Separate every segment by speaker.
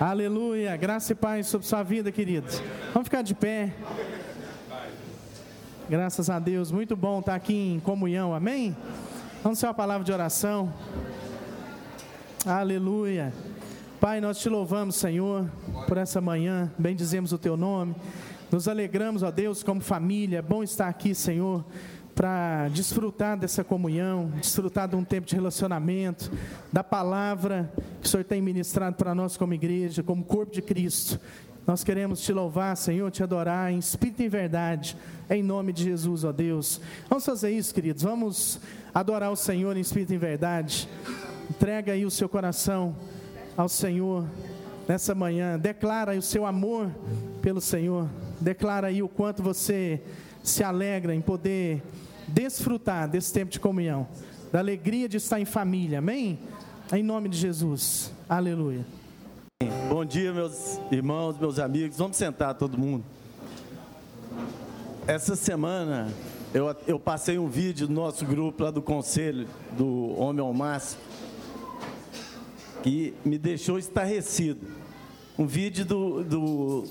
Speaker 1: Aleluia. Graça e paz sobre sua vida, queridos. Vamos ficar de pé. Graças a Deus. Muito bom estar aqui em comunhão. Amém? Vamos ser uma palavra de oração. Aleluia. Pai, nós te louvamos, Senhor, por essa manhã. Bendizemos o teu nome. Nos alegramos, ó Deus, como família. É bom estar aqui, Senhor para desfrutar dessa comunhão, desfrutar de um tempo de relacionamento, da palavra que o Senhor tem ministrado para nós como igreja, como corpo de Cristo. Nós queremos te louvar, Senhor, te adorar em espírito e em verdade, em nome de Jesus, ó Deus. Vamos fazer isso, queridos. Vamos adorar o Senhor em espírito e em verdade. Entrega aí o seu coração ao Senhor nessa manhã. Declara aí o seu amor pelo Senhor. Declara aí o quanto você se alegra em poder desfrutar desse tempo de comunhão, da alegria de estar em família, amém? Em nome de Jesus, aleluia.
Speaker 2: Bom dia, meus irmãos, meus amigos, vamos sentar todo mundo. Essa semana eu, eu passei um vídeo do nosso grupo lá do Conselho do Homem ao Máximo que me deixou estarrecido. Um vídeo do, do,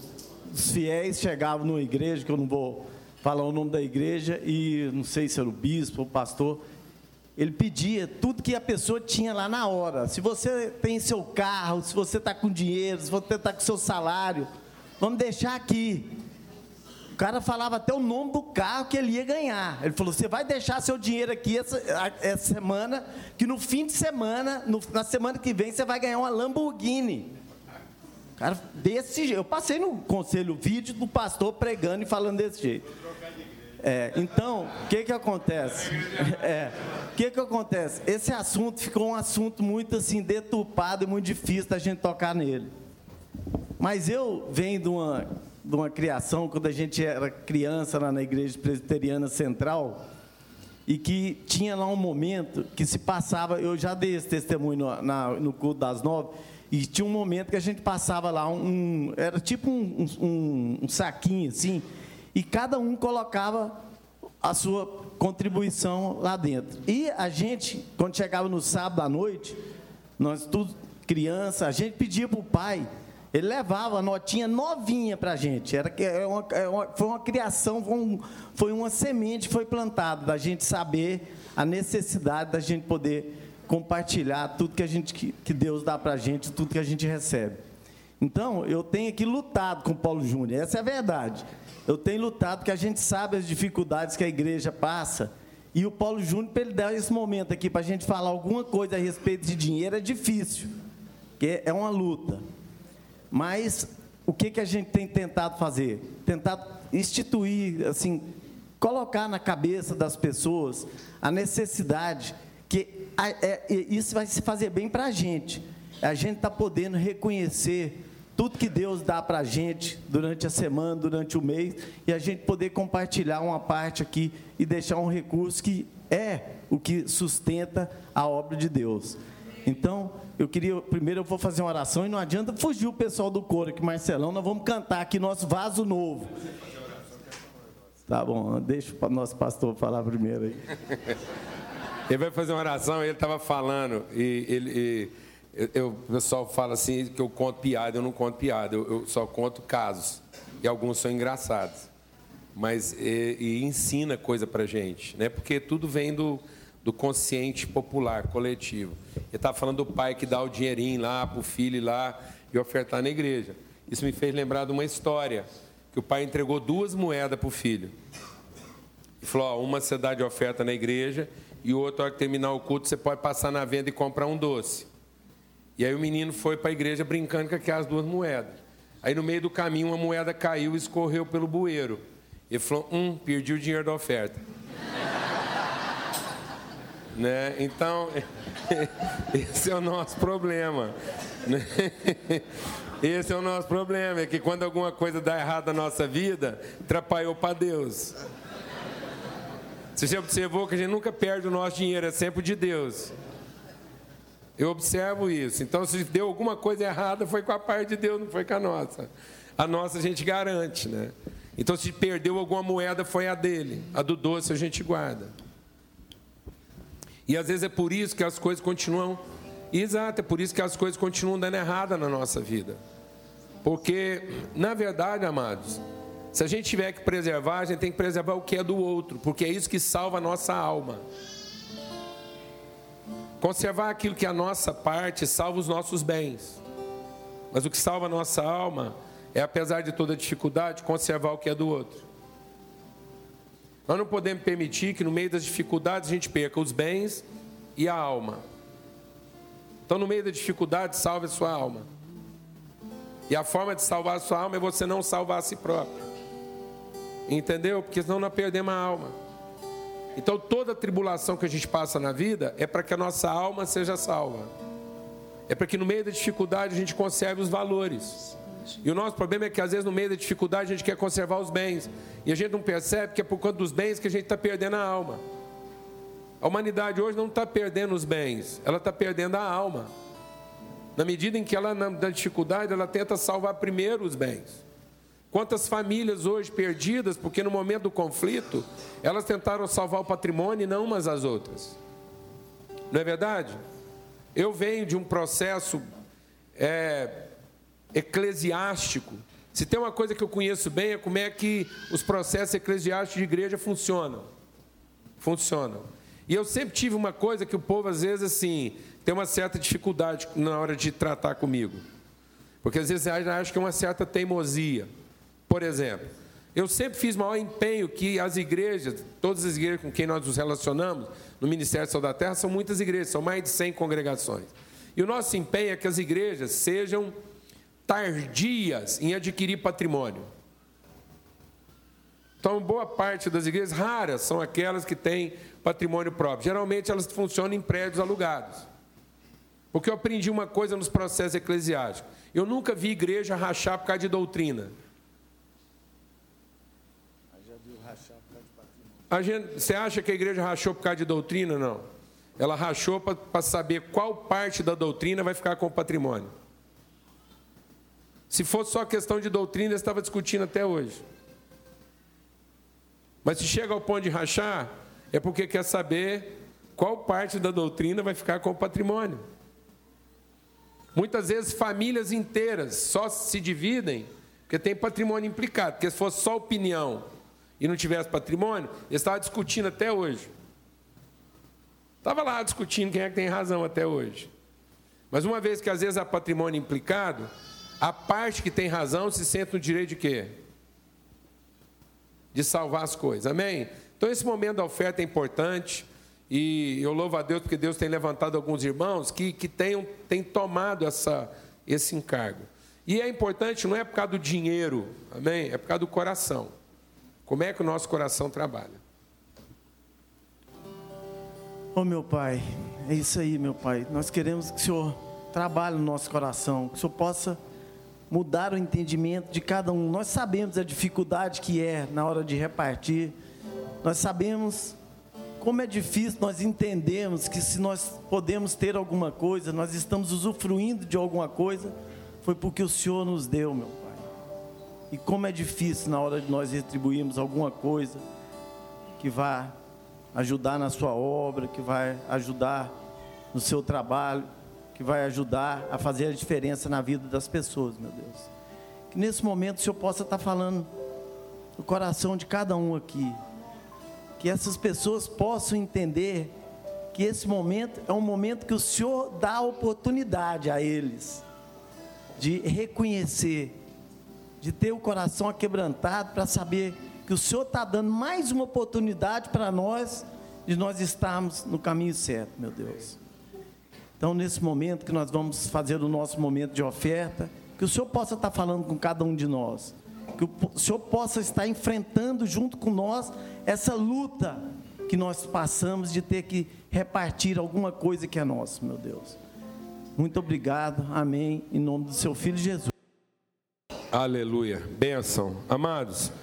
Speaker 2: dos fiéis chegavam numa igreja, que eu não vou falar o nome da igreja e não sei se era o bispo, o pastor, ele pedia tudo que a pessoa tinha lá na hora. Se você tem seu carro, se você está com dinheiro, se você está com seu salário, vamos deixar aqui. O cara falava até o nome do carro que ele ia ganhar. Ele falou: você vai deixar seu dinheiro aqui essa, essa semana, que no fim de semana, no, na semana que vem, você vai ganhar uma Lamborghini. Cara, desse jeito. Eu passei no conselho vídeo do pastor pregando e falando desse jeito. É, então, o que que acontece? É, o que que acontece? Esse assunto ficou um assunto muito assim deturpado e muito difícil da gente tocar nele. Mas eu venho de uma, de uma criação quando a gente era criança lá na igreja presbiteriana central e que tinha lá um momento que se passava, eu já dei esse testemunho no, na, no culto das nove, e tinha um momento que a gente passava lá um, era tipo um, um, um saquinho assim, e cada um colocava a sua contribuição lá dentro. E a gente, quando chegava no sábado à noite, nós tudo criança, a gente pedia para o pai, ele levava a notinha novinha para a gente. Era, é uma, é uma, foi uma criação, foi, um, foi uma semente foi plantada, da gente saber a necessidade da gente poder compartilhar tudo que, a gente, que, que Deus dá para a gente, tudo que a gente recebe. Então, eu tenho aqui lutado com Paulo Júnior, essa é a verdade. Eu tenho lutado porque a gente sabe as dificuldades que a igreja passa. E o Paulo Júnior, para ele dar esse momento aqui, para a gente falar alguma coisa a respeito de dinheiro, é difícil, porque é uma luta. Mas o que, que a gente tem tentado fazer? Tentar instituir, assim, colocar na cabeça das pessoas a necessidade que é, isso vai se fazer bem para a gente. A gente está podendo reconhecer tudo que Deus dá para a gente durante a semana, durante o mês, e a gente poder compartilhar uma parte aqui e deixar um recurso que é o que sustenta a obra de Deus. Então, eu queria, primeiro eu vou fazer uma oração e não adianta fugir o pessoal do coro aqui, Marcelão, nós vamos cantar aqui nosso vaso novo. Tá bom, deixa o nosso pastor falar primeiro aí.
Speaker 3: Ele vai fazer uma oração, ele estava falando, e ele. E eu, o pessoal fala assim que eu conto piada, eu não conto piada, eu, eu só conto casos. E alguns são engraçados. Mas e, e ensina coisa pra gente, né? Porque tudo vem do, do consciente popular, coletivo. Ele estava falando do pai que dá o dinheirinho lá para o filho lá e ofertar na igreja. Isso me fez lembrar de uma história, que o pai entregou duas moedas para o filho. E falou, ó, uma você dá de oferta na igreja e o outro, hora que terminar o culto, você pode passar na venda e comprar um doce. E aí o menino foi para a igreja brincando com aquelas duas moedas. Aí no meio do caminho uma moeda caiu e escorreu pelo bueiro. Ele falou: Hum, perdi o dinheiro da oferta. né? Então, esse é o nosso problema. Esse é o nosso problema, é que quando alguma coisa dá errado na nossa vida, atrapalhou para Deus. Você já observou que a gente nunca perde o nosso dinheiro, é sempre de Deus. Eu observo isso. Então, se deu alguma coisa errada, foi com a parte de Deus, não foi com a nossa. A nossa a gente garante, né? Então, se perdeu alguma moeda, foi a dele. A do doce a gente guarda. E às vezes é por isso que as coisas continuam Exato, é por isso que as coisas continuam dando errada na nossa vida. Porque, na verdade, amados, se a gente tiver que preservar, a gente tem que preservar o que é do outro, porque é isso que salva a nossa alma. Conservar aquilo que é a nossa parte salva os nossos bens. Mas o que salva a nossa alma é, apesar de toda dificuldade, conservar o que é do outro. Nós não podemos permitir que no meio das dificuldades a gente perca os bens e a alma. Então, no meio da dificuldade, salve a sua alma. E a forma de salvar a sua alma é você não salvar a si próprio. Entendeu? Porque senão nós perdemos a alma. Então, toda tribulação que a gente passa na vida é para que a nossa alma seja salva. É para que no meio da dificuldade a gente conserve os valores. E o nosso problema é que às vezes no meio da dificuldade a gente quer conservar os bens. E a gente não percebe que é por conta dos bens que a gente está perdendo a alma. A humanidade hoje não está perdendo os bens, ela está perdendo a alma. Na medida em que ela, na dificuldade, ela tenta salvar primeiro os bens. Quantas famílias hoje perdidas, porque no momento do conflito, elas tentaram salvar o patrimônio e não umas às outras. Não é verdade? Eu venho de um processo é, eclesiástico. Se tem uma coisa que eu conheço bem é como é que os processos eclesiásticos de igreja funcionam. Funcionam. E eu sempre tive uma coisa que o povo, às vezes, assim, tem uma certa dificuldade na hora de tratar comigo. Porque às vezes acha que é uma certa teimosia. Por exemplo, eu sempre fiz maior empenho que as igrejas, todas as igrejas com quem nós nos relacionamos, no Ministério do Céu da Terra, são muitas igrejas, são mais de 100 congregações. E o nosso empenho é que as igrejas sejam tardias em adquirir patrimônio. Então, boa parte das igrejas raras são aquelas que têm patrimônio próprio. Geralmente elas funcionam em prédios alugados. Porque eu aprendi uma coisa nos processos eclesiásticos. Eu nunca vi igreja rachar por causa de doutrina. Gente, você acha que a igreja rachou por causa de doutrina? Não. Ela rachou para saber qual parte da doutrina vai ficar com o patrimônio. Se fosse só questão de doutrina, estava discutindo até hoje. Mas se chega ao ponto de rachar, é porque quer saber qual parte da doutrina vai ficar com o patrimônio. Muitas vezes famílias inteiras só se dividem porque tem patrimônio implicado. Porque se fosse só opinião e não tivesse patrimônio, eles estavam discutindo até hoje. Estava lá discutindo quem é que tem razão até hoje. Mas uma vez que às vezes há patrimônio implicado, a parte que tem razão se sente no direito de quê? De salvar as coisas. Amém? Então esse momento da oferta é importante. E eu louvo a Deus porque Deus tem levantado alguns irmãos que, que tenham, têm tomado essa, esse encargo. E é importante, não é por causa do dinheiro, amém? É por causa do coração. Como é que o nosso coração trabalha?
Speaker 2: Oh, meu Pai, é isso aí, meu Pai. Nós queremos que o Senhor trabalhe no nosso coração, que o Senhor possa mudar o entendimento de cada um. Nós sabemos a dificuldade que é na hora de repartir, nós sabemos como é difícil nós entendermos que se nós podemos ter alguma coisa, nós estamos usufruindo de alguma coisa, foi porque o Senhor nos deu, meu. E como é difícil na hora de nós retribuirmos alguma coisa que vai ajudar na sua obra, que vai ajudar no seu trabalho, que vai ajudar a fazer a diferença na vida das pessoas, meu Deus. Que nesse momento o Senhor possa estar falando no coração de cada um aqui que essas pessoas possam entender que esse momento é um momento que o Senhor dá oportunidade a eles de reconhecer, de ter o coração aquebrantado para saber que o Senhor está dando mais uma oportunidade para nós de nós estarmos no caminho certo, meu Deus. Então, nesse momento que nós vamos fazer o nosso momento de oferta, que o Senhor possa estar falando com cada um de nós que o Senhor possa estar enfrentando junto com nós essa luta que nós passamos de ter que repartir alguma coisa que é nossa, meu Deus. Muito obrigado, amém, em nome do seu Filho Jesus.
Speaker 3: Aleluia, benção. Amados,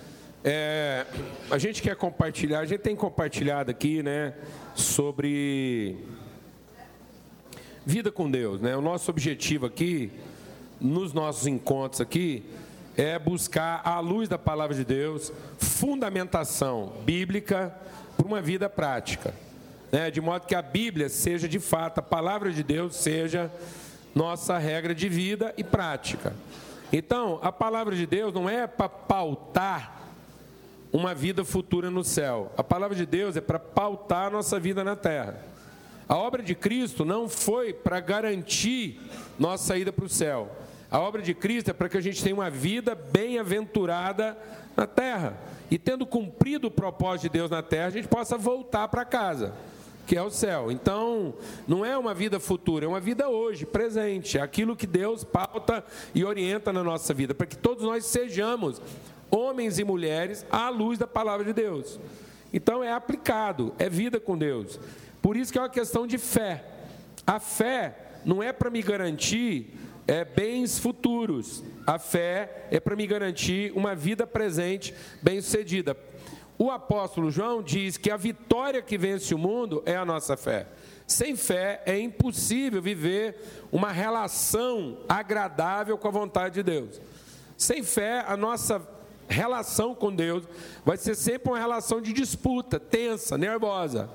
Speaker 3: é, a gente quer compartilhar, a gente tem compartilhado aqui, né, sobre vida com Deus, né? O nosso objetivo aqui, nos nossos encontros aqui, é buscar, à luz da palavra de Deus, fundamentação bíblica para uma vida prática. né, de modo que a Bíblia seja de fato, a palavra de Deus seja nossa regra de vida e prática. Então, a palavra de Deus não é para pautar uma vida futura no céu. A palavra de Deus é para pautar a nossa vida na terra. A obra de Cristo não foi para garantir nossa saída para o céu. A obra de Cristo é para que a gente tenha uma vida bem-aventurada na terra. E tendo cumprido o propósito de Deus na terra, a gente possa voltar para casa, que é o céu. Então, não é uma vida futura, é uma vida hoje, presente. É aquilo que Deus pauta e orienta na nossa vida, para que todos nós sejamos homens e mulheres à luz da palavra de Deus. Então, é aplicado, é vida com Deus. Por isso que é uma questão de fé. A fé não é para me garantir é, bens futuros. A fé é para me garantir uma vida presente bem-sucedida. O apóstolo João diz que a vitória que vence o mundo é a nossa fé. Sem fé é impossível viver uma relação agradável com a vontade de Deus. Sem fé, a nossa relação com Deus vai ser sempre uma relação de disputa, tensa, nervosa.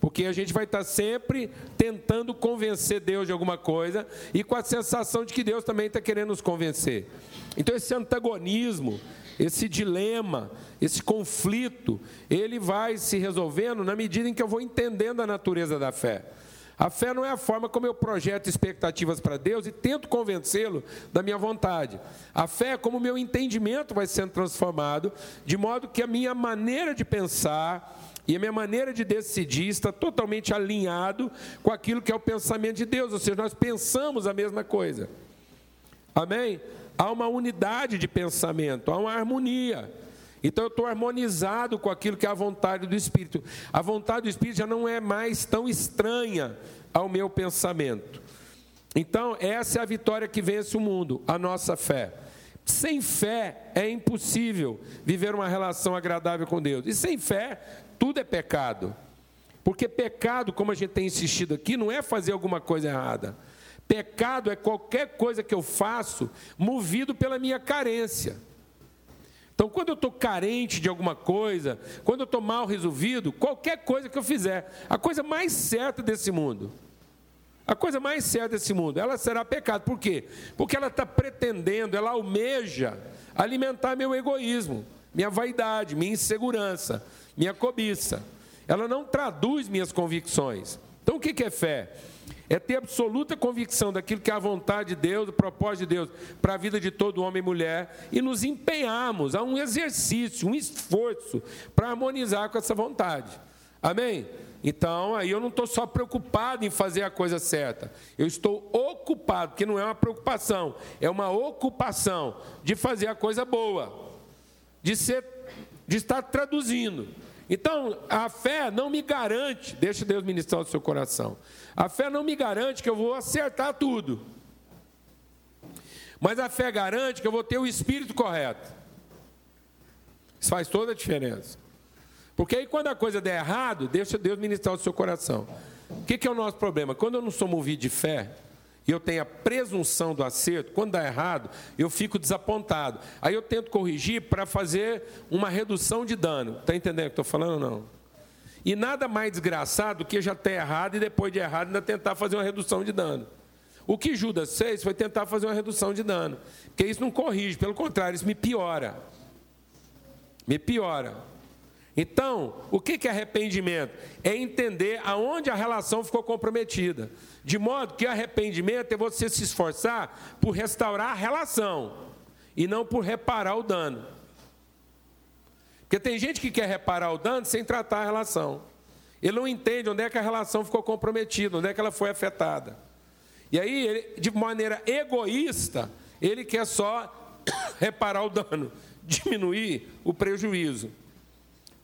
Speaker 3: Porque a gente vai estar sempre tentando convencer Deus de alguma coisa e com a sensação de que Deus também está querendo nos convencer. Então, esse antagonismo, esse dilema, esse conflito, ele vai se resolvendo na medida em que eu vou entendendo a natureza da fé. A fé não é a forma como eu projeto expectativas para Deus e tento convencê-lo da minha vontade. A fé é como o meu entendimento vai sendo transformado, de modo que a minha maneira de pensar, e a minha maneira de decidir está totalmente alinhado com aquilo que é o pensamento de Deus, ou seja, nós pensamos a mesma coisa. Amém? Há uma unidade de pensamento, há uma harmonia. Então eu estou harmonizado com aquilo que é a vontade do Espírito. A vontade do Espírito já não é mais tão estranha ao meu pensamento. Então, essa é a vitória que vence o mundo, a nossa fé. Sem fé é impossível viver uma relação agradável com Deus. E sem fé tudo é pecado. Porque pecado, como a gente tem insistido aqui, não é fazer alguma coisa errada. Pecado é qualquer coisa que eu faço movido pela minha carência. Então, quando eu estou carente de alguma coisa, quando eu estou mal resolvido, qualquer coisa que eu fizer, a coisa mais certa desse mundo, a coisa mais certa desse mundo, ela será pecado. Por quê? Porque ela está pretendendo, ela almeja alimentar meu egoísmo, minha vaidade, minha insegurança, minha cobiça. Ela não traduz minhas convicções. Então o que é fé? É ter absoluta convicção daquilo que é a vontade de Deus, o propósito de Deus para a vida de todo homem e mulher e nos empenharmos a um exercício, um esforço para harmonizar com essa vontade. Amém? Então, aí eu não estou só preocupado em fazer a coisa certa, eu estou ocupado, porque não é uma preocupação, é uma ocupação de fazer a coisa boa, de, ser, de estar traduzindo. Então, a fé não me garante, deixa Deus ministrar o seu coração. A fé não me garante que eu vou acertar tudo. Mas a fé garante que eu vou ter o espírito correto. Isso faz toda a diferença. Porque aí quando a coisa der errado, deixa Deus ministrar o seu coração. O que, que é o nosso problema? Quando eu não sou movido de fé, e eu tenho a presunção do acerto, quando dá errado, eu fico desapontado. Aí eu tento corrigir para fazer uma redução de dano. Está entendendo o que estou falando ou não? E nada mais desgraçado do que já ter errado e depois de errado ainda tentar fazer uma redução de dano. O que Judas fez foi tentar fazer uma redução de dano. Porque isso não corrige, pelo contrário, isso me piora. Me piora. Então, o que é arrependimento? É entender aonde a relação ficou comprometida. De modo que arrependimento é você se esforçar por restaurar a relação e não por reparar o dano. Porque tem gente que quer reparar o dano sem tratar a relação. Ele não entende onde é que a relação ficou comprometida, onde é que ela foi afetada. E aí, ele, de maneira egoísta, ele quer só reparar o dano, diminuir o prejuízo.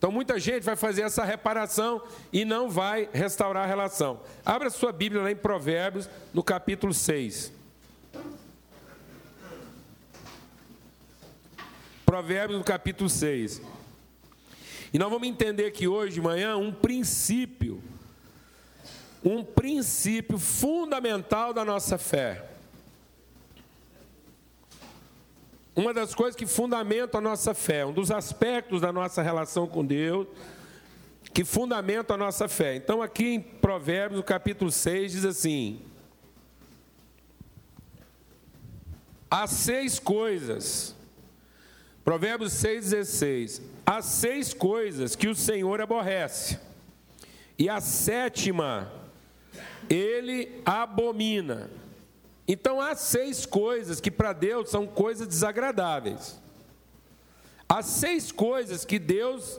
Speaker 3: Então muita gente vai fazer essa reparação e não vai restaurar a relação. Abra sua Bíblia lá em Provérbios, no capítulo 6. Provérbios no capítulo 6. E nós vamos entender aqui hoje de manhã um princípio, um princípio fundamental da nossa fé. Uma das coisas que fundamentam a nossa fé, um dos aspectos da nossa relação com Deus, que fundamentam a nossa fé. Então, aqui em Provérbios, no capítulo 6, diz assim: Há seis coisas, Provérbios 6,16: Há seis coisas que o Senhor aborrece, e a sétima ele abomina. Então há seis coisas que para Deus são coisas desagradáveis. Há seis coisas que Deus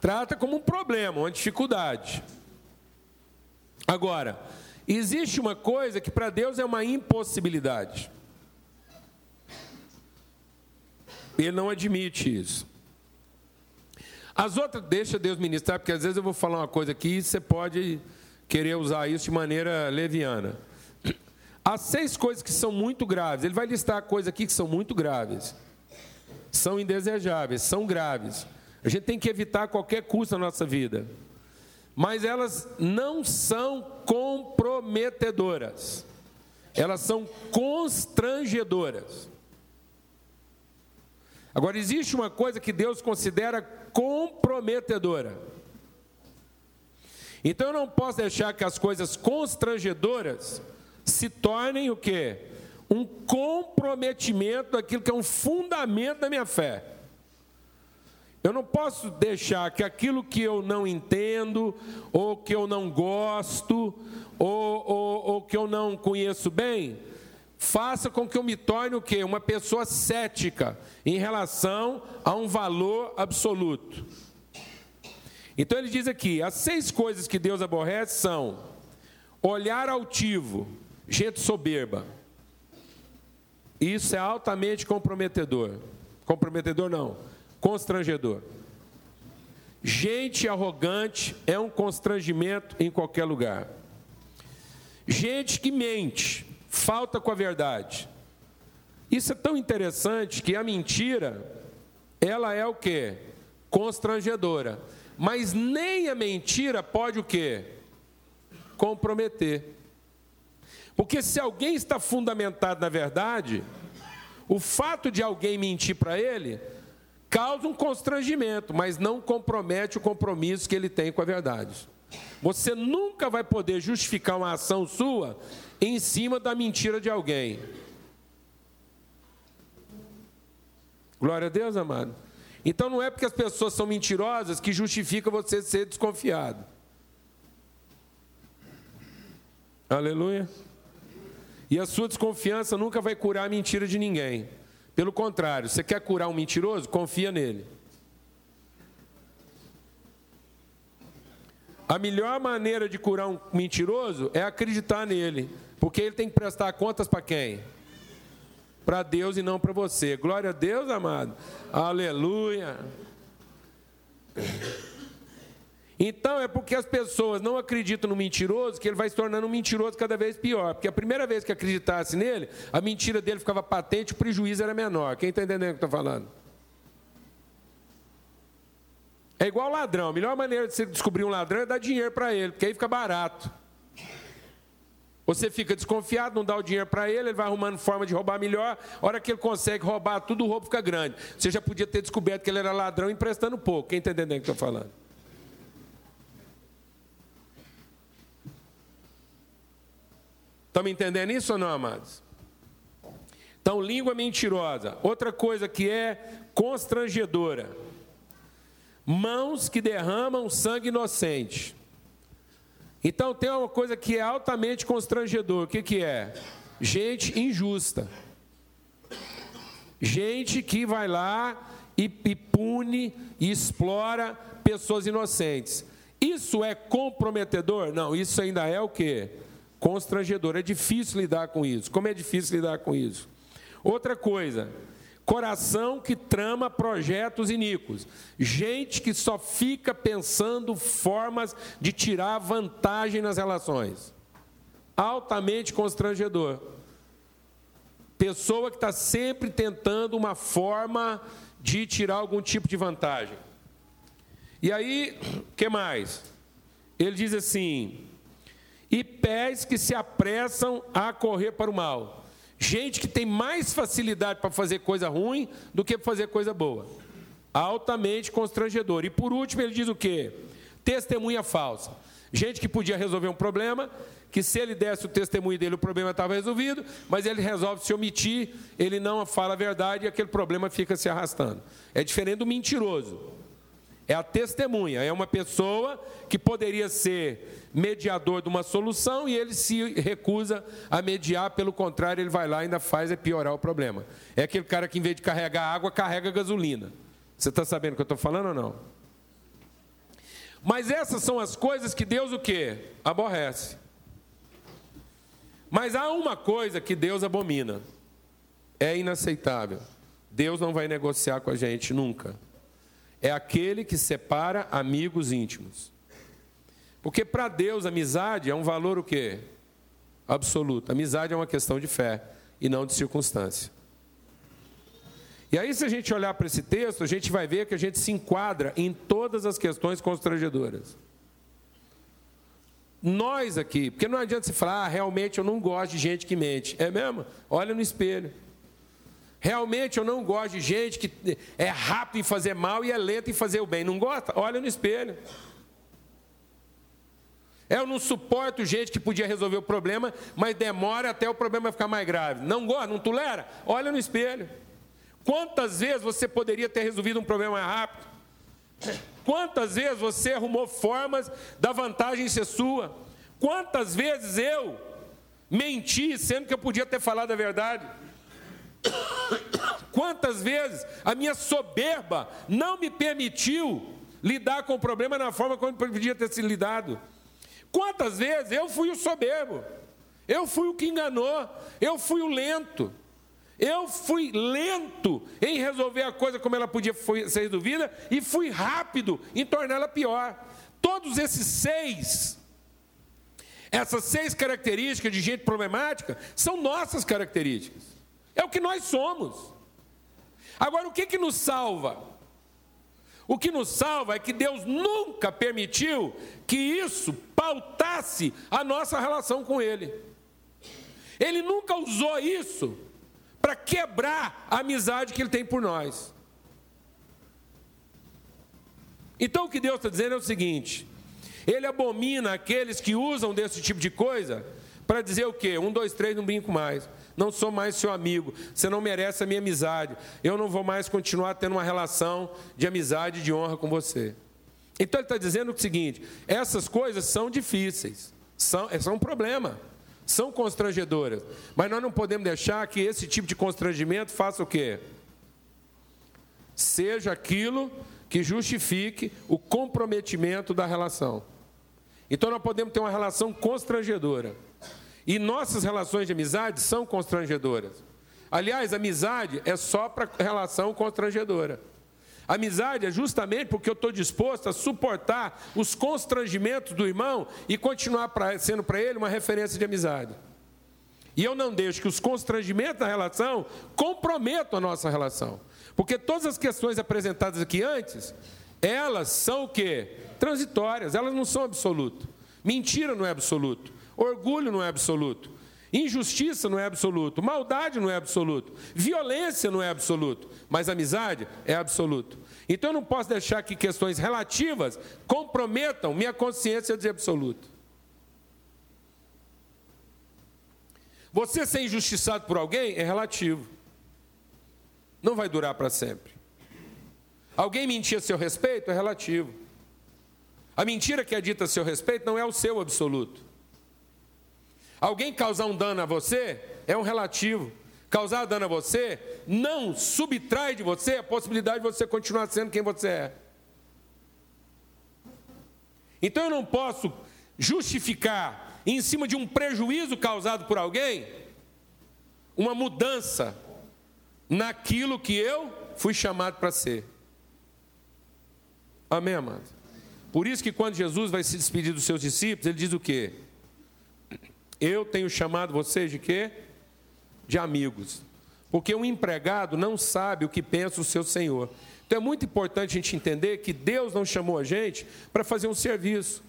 Speaker 3: trata como um problema, uma dificuldade. Agora, existe uma coisa que para Deus é uma impossibilidade. Ele não admite isso. As outras, deixa Deus ministrar, porque às vezes eu vou falar uma coisa aqui e você pode querer usar isso de maneira leviana. Há seis coisas que são muito graves. Ele vai listar coisas aqui que são muito graves. São indesejáveis, são graves. A gente tem que evitar qualquer custo na nossa vida. Mas elas não são comprometedoras. Elas são constrangedoras. Agora, existe uma coisa que Deus considera comprometedora. Então eu não posso deixar que as coisas constrangedoras se tornem o quê? Um comprometimento daquilo que é um fundamento da minha fé. Eu não posso deixar que aquilo que eu não entendo, ou que eu não gosto, ou, ou, ou que eu não conheço bem, faça com que eu me torne o quê? Uma pessoa cética em relação a um valor absoluto. Então ele diz aqui: as seis coisas que Deus aborrece são olhar altivo, gente soberba. Isso é altamente comprometedor. Comprometedor não, constrangedor. Gente arrogante é um constrangimento em qualquer lugar. Gente que mente, falta com a verdade. Isso é tão interessante que a mentira, ela é o que? Constrangedora. Mas nem a mentira pode o quê? Comprometer. Porque se alguém está fundamentado na verdade, o fato de alguém mentir para ele causa um constrangimento, mas não compromete o compromisso que ele tem com a verdade. Você nunca vai poder justificar uma ação sua em cima da mentira de alguém. Glória a Deus, amado. Então não é porque as pessoas são mentirosas que justifica você ser desconfiado. Aleluia. E a sua desconfiança nunca vai curar a mentira de ninguém. Pelo contrário, você quer curar um mentiroso? Confia nele. A melhor maneira de curar um mentiroso é acreditar nele, porque ele tem que prestar contas para quem? para Deus e não para você. Glória a Deus, amado. Aleluia. Então é porque as pessoas não acreditam no mentiroso que ele vai se tornando um mentiroso cada vez pior. Porque a primeira vez que acreditasse nele, a mentira dele ficava patente, o prejuízo era menor. Quem está entendendo o que eu estou falando? É igual ladrão. A melhor maneira de você descobrir um ladrão é dar dinheiro para ele, porque aí fica barato. Você fica desconfiado, não dá o dinheiro para ele, ele vai arrumando forma de roubar melhor. A hora que ele consegue roubar tudo, o roubo fica grande. Você já podia ter descoberto que ele era ladrão emprestando pouco. Quem está entendendo o que eu estou falando? Estão entendendo isso ou não, amados? Então, língua mentirosa. Outra coisa que é constrangedora. Mãos que derramam sangue inocente. Então tem uma coisa que é altamente constrangedor. O que, que é? Gente injusta. Gente que vai lá e, e pune e explora pessoas inocentes. Isso é comprometedor? Não, isso ainda é o que? Constrangedor. É difícil lidar com isso. Como é difícil lidar com isso? Outra coisa, Coração que trama projetos iníquos. Gente que só fica pensando formas de tirar vantagem nas relações. Altamente constrangedor. Pessoa que está sempre tentando uma forma de tirar algum tipo de vantagem. E aí, que mais? Ele diz assim: e pés que se apressam a correr para o mal. Gente que tem mais facilidade para fazer coisa ruim do que para fazer coisa boa. Altamente constrangedor. E por último, ele diz o quê? Testemunha falsa. Gente que podia resolver um problema, que se ele desse o testemunho dele, o problema estava resolvido, mas ele resolve se omitir, ele não fala a verdade e aquele problema fica se arrastando. É diferente do mentiroso. É a testemunha, é uma pessoa que poderia ser mediador de uma solução e ele se recusa a mediar, pelo contrário, ele vai lá e ainda faz é piorar o problema. É aquele cara que, em vez de carregar água, carrega gasolina. Você está sabendo o que eu estou falando ou não? Mas essas são as coisas que Deus o quê? Aborrece. Mas há uma coisa que Deus abomina. É inaceitável. Deus não vai negociar com a gente nunca. É aquele que separa amigos íntimos. Porque para Deus amizade é um valor o quê? Absoluto. Amizade é uma questão de fé e não de circunstância. E aí, se a gente olhar para esse texto, a gente vai ver que a gente se enquadra em todas as questões constrangedoras. Nós aqui, porque não adianta você falar, ah, realmente eu não gosto de gente que mente. É mesmo? Olha no espelho. Realmente eu não gosto de gente que é rápido em fazer mal e é lento em fazer o bem. Não gosta? Olha no espelho. Eu não suporto gente que podia resolver o problema, mas demora até o problema ficar mais grave. Não gosta? Não tolera? Olha no espelho. Quantas vezes você poderia ter resolvido um problema rápido? Quantas vezes você arrumou formas da vantagem ser sua? Quantas vezes eu menti sendo que eu podia ter falado a verdade? Quantas vezes a minha soberba não me permitiu lidar com o problema na forma como podia ter sido lidado? Quantas vezes eu fui o soberbo? Eu fui o que enganou, eu fui o lento. Eu fui lento em resolver a coisa como ela podia ser resolvida e fui rápido em torná-la pior. Todos esses seis, essas seis características de gente problemática, são nossas características. É o que nós somos. Agora, o que, que nos salva? O que nos salva é que Deus nunca permitiu que isso pautasse a nossa relação com Ele. Ele nunca usou isso para quebrar a amizade que Ele tem por nós. Então o que Deus está dizendo é o seguinte: Ele abomina aqueles que usam desse tipo de coisa para dizer o quê? Um, dois, três, não brinco mais. Não sou mais seu amigo. Você não merece a minha amizade. Eu não vou mais continuar tendo uma relação de amizade e de honra com você. Então ele está dizendo o seguinte: essas coisas são difíceis, são, são um problema são constrangedoras. Mas nós não podemos deixar que esse tipo de constrangimento faça o quê? Seja aquilo que justifique o comprometimento da relação. Então nós podemos ter uma relação constrangedora. E nossas relações de amizade são constrangedoras. Aliás, amizade é só para relação constrangedora. Amizade é justamente porque eu estou disposto a suportar os constrangimentos do irmão e continuar pra, sendo para ele uma referência de amizade. E eu não deixo que os constrangimentos da relação comprometam a nossa relação. Porque todas as questões apresentadas aqui antes, elas são o quê? Transitórias, elas não são absolutas. Mentira não é absoluto. Orgulho não é absoluto. Injustiça não é absoluto, maldade não é absoluto, violência não é absoluto, mas amizade é absoluto. Então eu não posso deixar que questões relativas comprometam minha consciência de absoluto. Você ser injustiçado por alguém é relativo. Não vai durar para sempre. Alguém mentir a seu respeito é relativo. A mentira que é dita a seu respeito não é o seu absoluto. Alguém causar um dano a você é um relativo. Causar dano a você não subtrai de você a possibilidade de você continuar sendo quem você é. Então eu não posso justificar, em cima de um prejuízo causado por alguém, uma mudança naquilo que eu fui chamado para ser. Amém, amado? Por isso que quando Jesus vai se despedir dos seus discípulos, ele diz o quê? Eu tenho chamado vocês de quê? De amigos. Porque um empregado não sabe o que pensa o seu senhor. Então é muito importante a gente entender que Deus não chamou a gente para fazer um serviço.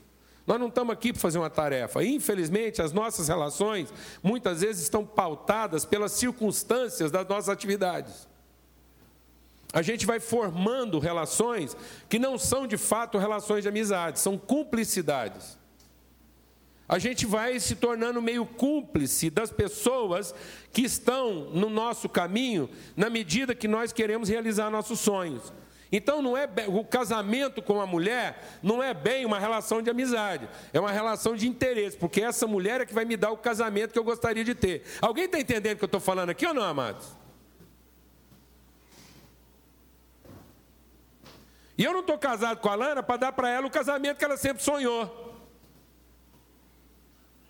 Speaker 3: Nós não estamos aqui para fazer uma tarefa. Infelizmente, as nossas relações muitas vezes estão pautadas pelas circunstâncias das nossas atividades. a gente vai formando relações que não são de fato relações de amizade, são cumplicidades. A gente vai se tornando meio cúmplice das pessoas que estão no nosso caminho na medida que nós queremos realizar nossos sonhos. Então não é o casamento com a mulher não é bem uma relação de amizade, é uma relação de interesse, porque essa mulher é que vai me dar o casamento que eu gostaria de ter. Alguém está entendendo o que eu estou falando aqui ou não, amados? E eu não estou casado com a Lana para dar para ela o casamento que ela sempre sonhou.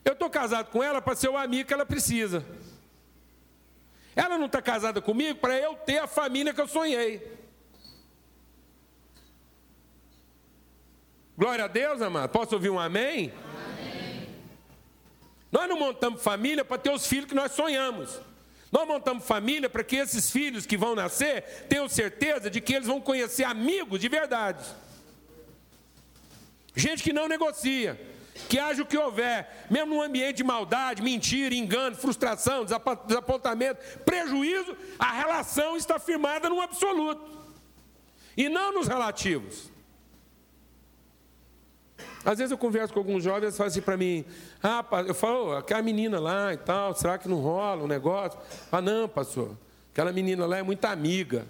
Speaker 3: Eu estou casado com ela para ser o amigo que ela precisa. Ela não está casada comigo para eu ter a família que eu sonhei. Glória a Deus, amado. Posso ouvir um amém? amém. Nós não montamos família para ter os filhos que nós sonhamos. Nós montamos família para que esses filhos que vão nascer tenham certeza de que eles vão conhecer amigos de verdade. Gente que não negocia, que age o que houver, mesmo num ambiente de maldade, mentira, engano, frustração, desapontamento, prejuízo, a relação está firmada no absoluto e não nos relativos. Às vezes eu converso com alguns jovens e falam assim para mim, ah, eu falo, aquela menina lá e tal, será que não rola um negócio? Ah, não, pastor, aquela menina lá é muito amiga.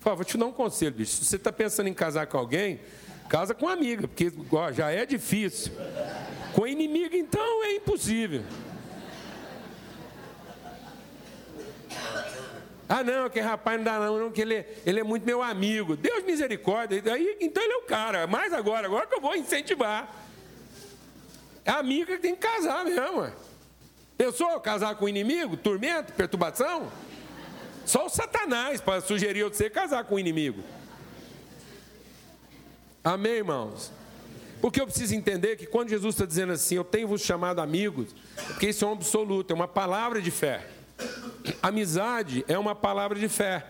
Speaker 3: Falo, vou te dar um conselho, bicho. Se você está pensando em casar com alguém, casa com amiga, porque ó, já é difícil. Com inimigo, então, é impossível. Ah, não, que rapaz não dá não, não que ele, ele é muito meu amigo. Deus misericórdia. Aí, então ele é o cara. Mas agora, agora que eu vou incentivar. É amiga que tem que casar mesmo. Pensou casar com inimigo? Tormento? Perturbação? Só o Satanás para sugerir você casar com o inimigo. Amém, irmãos? Porque eu preciso entender que quando Jesus está dizendo assim, eu tenho vos chamado amigos, porque isso é um absoluto, é uma palavra de fé. Amizade é uma palavra de fé.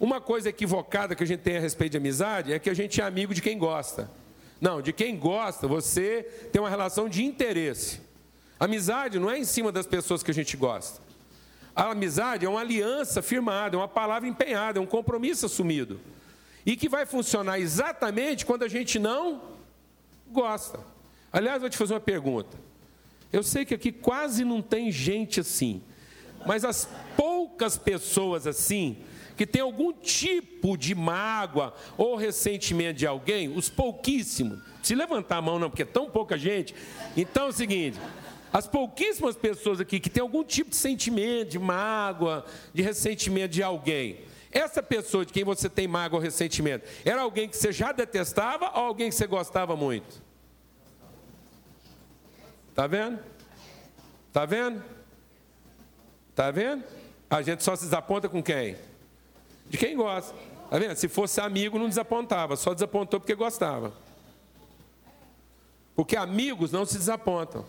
Speaker 3: Uma coisa equivocada que a gente tem a respeito de amizade é que a gente é amigo de quem gosta. Não, de quem gosta, você tem uma relação de interesse. Amizade não é em cima das pessoas que a gente gosta. A amizade é uma aliança firmada, é uma palavra empenhada, é um compromisso assumido. E que vai funcionar exatamente quando a gente não gosta. Aliás, vou te fazer uma pergunta. Eu sei que aqui quase não tem gente assim. Mas as poucas pessoas assim, que tem algum tipo de mágoa ou ressentimento de alguém, os pouquíssimos, se levantar a mão não, porque é tão pouca gente. Então é o seguinte, as pouquíssimas pessoas aqui que tem algum tipo de sentimento, de mágoa, de ressentimento de alguém, essa pessoa de quem você tem mágoa ou ressentimento, era alguém que você já detestava ou alguém que você gostava muito? Tá vendo? Tá vendo? Tá vendo? A gente só se desaponta com quem? De quem gosta. Tá vendo? Se fosse amigo, não desapontava, só desapontou porque gostava. Porque amigos não se desapontam.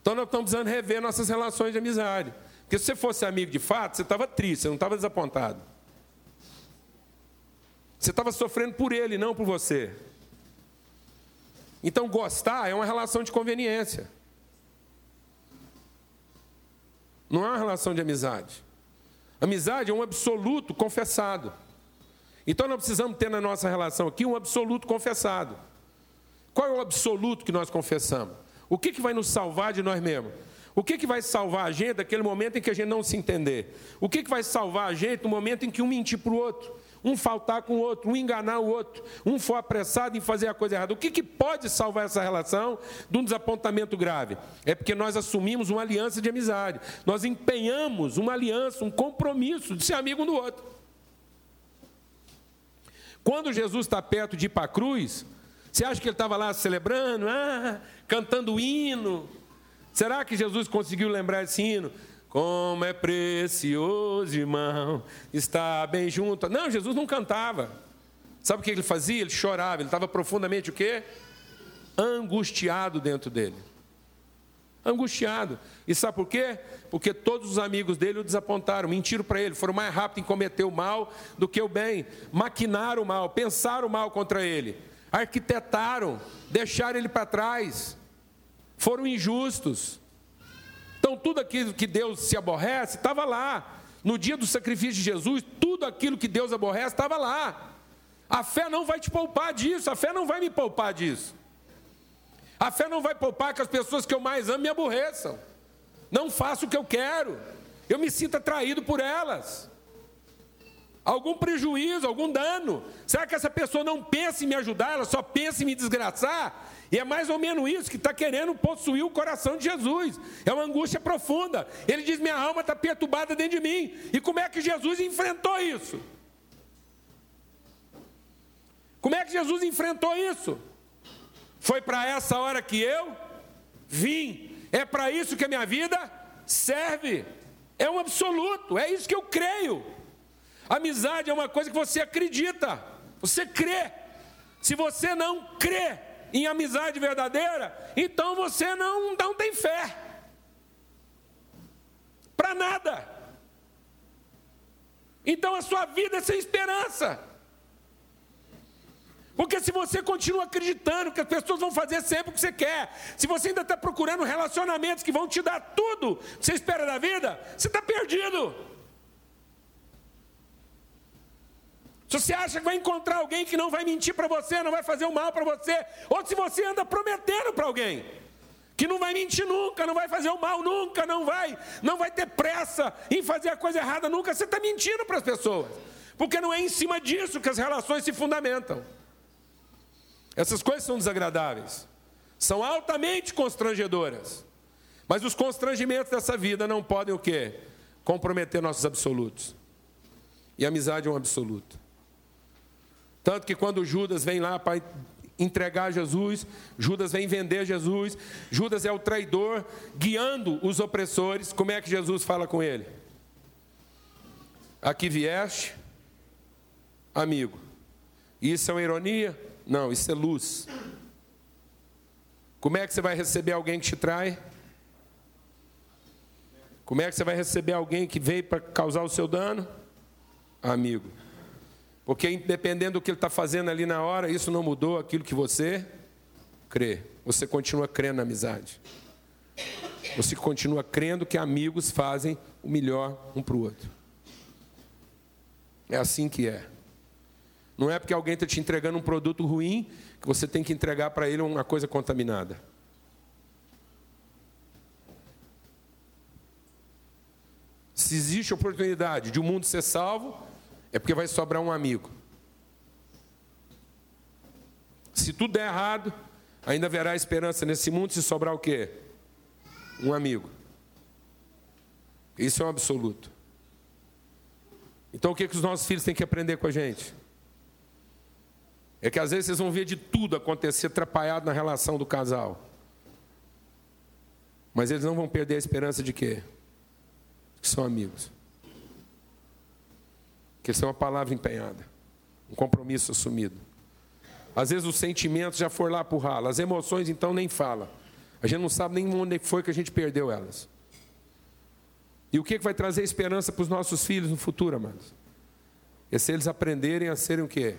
Speaker 3: Então nós estamos precisando rever nossas relações de amizade. Porque se você fosse amigo de fato, você estava triste, você não estava desapontado. Você estava sofrendo por ele, não por você. Então gostar é uma relação de conveniência. Não é uma relação de amizade. Amizade é um absoluto confessado. Então nós precisamos ter na nossa relação aqui um absoluto confessado. Qual é o absoluto que nós confessamos? O que, que vai nos salvar de nós mesmos? O que, que vai salvar a gente naquele momento em que a gente não se entender? O que, que vai salvar a gente no momento em que um mentir para o outro? um faltar com o outro, um enganar o outro, um for apressado em fazer a coisa errada. O que, que pode salvar essa relação de um desapontamento grave? É porque nós assumimos uma aliança de amizade, nós empenhamos uma aliança, um compromisso de ser amigo um do outro. Quando Jesus está perto de ir para a cruz, você acha que ele estava lá celebrando, ah, cantando hino? Será que Jesus conseguiu lembrar esse hino? Como é precioso, irmão, estar bem junto. Não, Jesus não cantava. Sabe o que ele fazia? Ele chorava, ele estava profundamente o quê? Angustiado dentro dele. Angustiado. E sabe por quê? Porque todos os amigos dele o desapontaram, mentiram para ele, foram mais rápidos em cometer o mal do que o bem, maquinaram o mal, pensaram o mal contra ele, arquitetaram, deixaram ele para trás, foram injustos. Então, tudo aquilo que Deus se aborrece estava lá. no dia do sacrifício de Jesus, tudo aquilo que Deus aborrece estava lá. A fé não vai te poupar disso, a fé não vai me poupar disso. A fé não vai poupar que as pessoas que eu mais amo me aborreçam. Não faço o que eu quero. Eu me sinto atraído por elas. Algum prejuízo, algum dano. Será que essa pessoa não pensa em me ajudar, ela só pensa em me desgraçar? E é mais ou menos isso que está querendo possuir o coração de Jesus. É uma angústia profunda. Ele diz: Minha alma está perturbada dentro de mim. E como é que Jesus enfrentou isso? Como é que Jesus enfrentou isso? Foi para essa hora que eu vim. É para isso que a minha vida serve. É um absoluto, é isso que eu creio. Amizade é uma coisa que você acredita, você crê. Se você não crê em amizade verdadeira, então você não, não tem fé. Para nada. Então a sua vida é sem esperança. Porque se você continua acreditando que as pessoas vão fazer sempre o que você quer, se você ainda está procurando relacionamentos que vão te dar tudo que você espera da vida, você está perdido. Se você acha que vai encontrar alguém que não vai mentir para você, não vai fazer o mal para você, ou se você anda prometendo para alguém que não vai mentir nunca, não vai fazer o mal nunca, não vai, não vai ter pressa em fazer a coisa errada nunca, você está mentindo para as pessoas, porque não é em cima disso que as relações se fundamentam. Essas coisas são desagradáveis, são altamente constrangedoras. Mas os constrangimentos dessa vida não podem o quê? Comprometer nossos absolutos. E amizade é um absoluto. Tanto que quando Judas vem lá para entregar Jesus, Judas vem vender Jesus, Judas é o traidor guiando os opressores. Como é que Jesus fala com ele? Aqui vieste, amigo. Isso é uma ironia? Não, isso é luz. Como é que você vai receber alguém que te trai? Como é que você vai receber alguém que veio para causar o seu dano? Amigo. Porque independendo do que ele está fazendo ali na hora, isso não mudou aquilo que você crê. Você continua crendo na amizade. Você continua crendo que amigos fazem o melhor um para o outro. É assim que é. Não é porque alguém está te entregando um produto ruim que você tem que entregar para ele uma coisa contaminada. Se existe oportunidade de o um mundo ser salvo, é porque vai sobrar um amigo. Se tudo der errado, ainda haverá esperança nesse mundo se sobrar o quê? Um amigo. Isso é um absoluto. Então o que, que os nossos filhos têm que aprender com a gente? É que às vezes vocês vão ver de tudo acontecer atrapalhado na relação do casal. Mas eles não vão perder a esperança de quê? Que são amigos. Que eles são uma palavra empenhada. Um compromisso assumido. Às vezes os sentimentos já foram lá para o ralo. As emoções então nem fala. A gente não sabe nem onde foi que a gente perdeu elas. E o que vai trazer esperança para os nossos filhos no futuro, amados? É se eles aprenderem a serem o quê?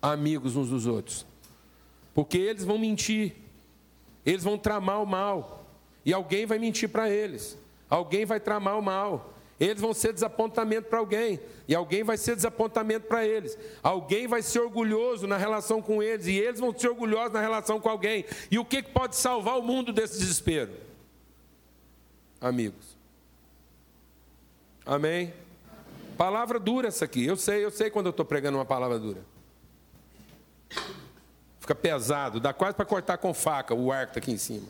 Speaker 3: amigos uns dos outros. Porque eles vão mentir, eles vão tramar o mal, e alguém vai mentir para eles, alguém vai tramar o mal, eles vão ser desapontamento para alguém, e alguém vai ser desapontamento para eles, alguém vai ser orgulhoso na relação com eles, e eles vão ser orgulhosos na relação com alguém. E o que pode salvar o mundo desse desespero? Amigos. Amém? Palavra dura essa aqui. Eu sei, eu sei quando eu estou pregando uma palavra dura. Fica pesado, dá quase para cortar com faca o ar que está aqui em cima.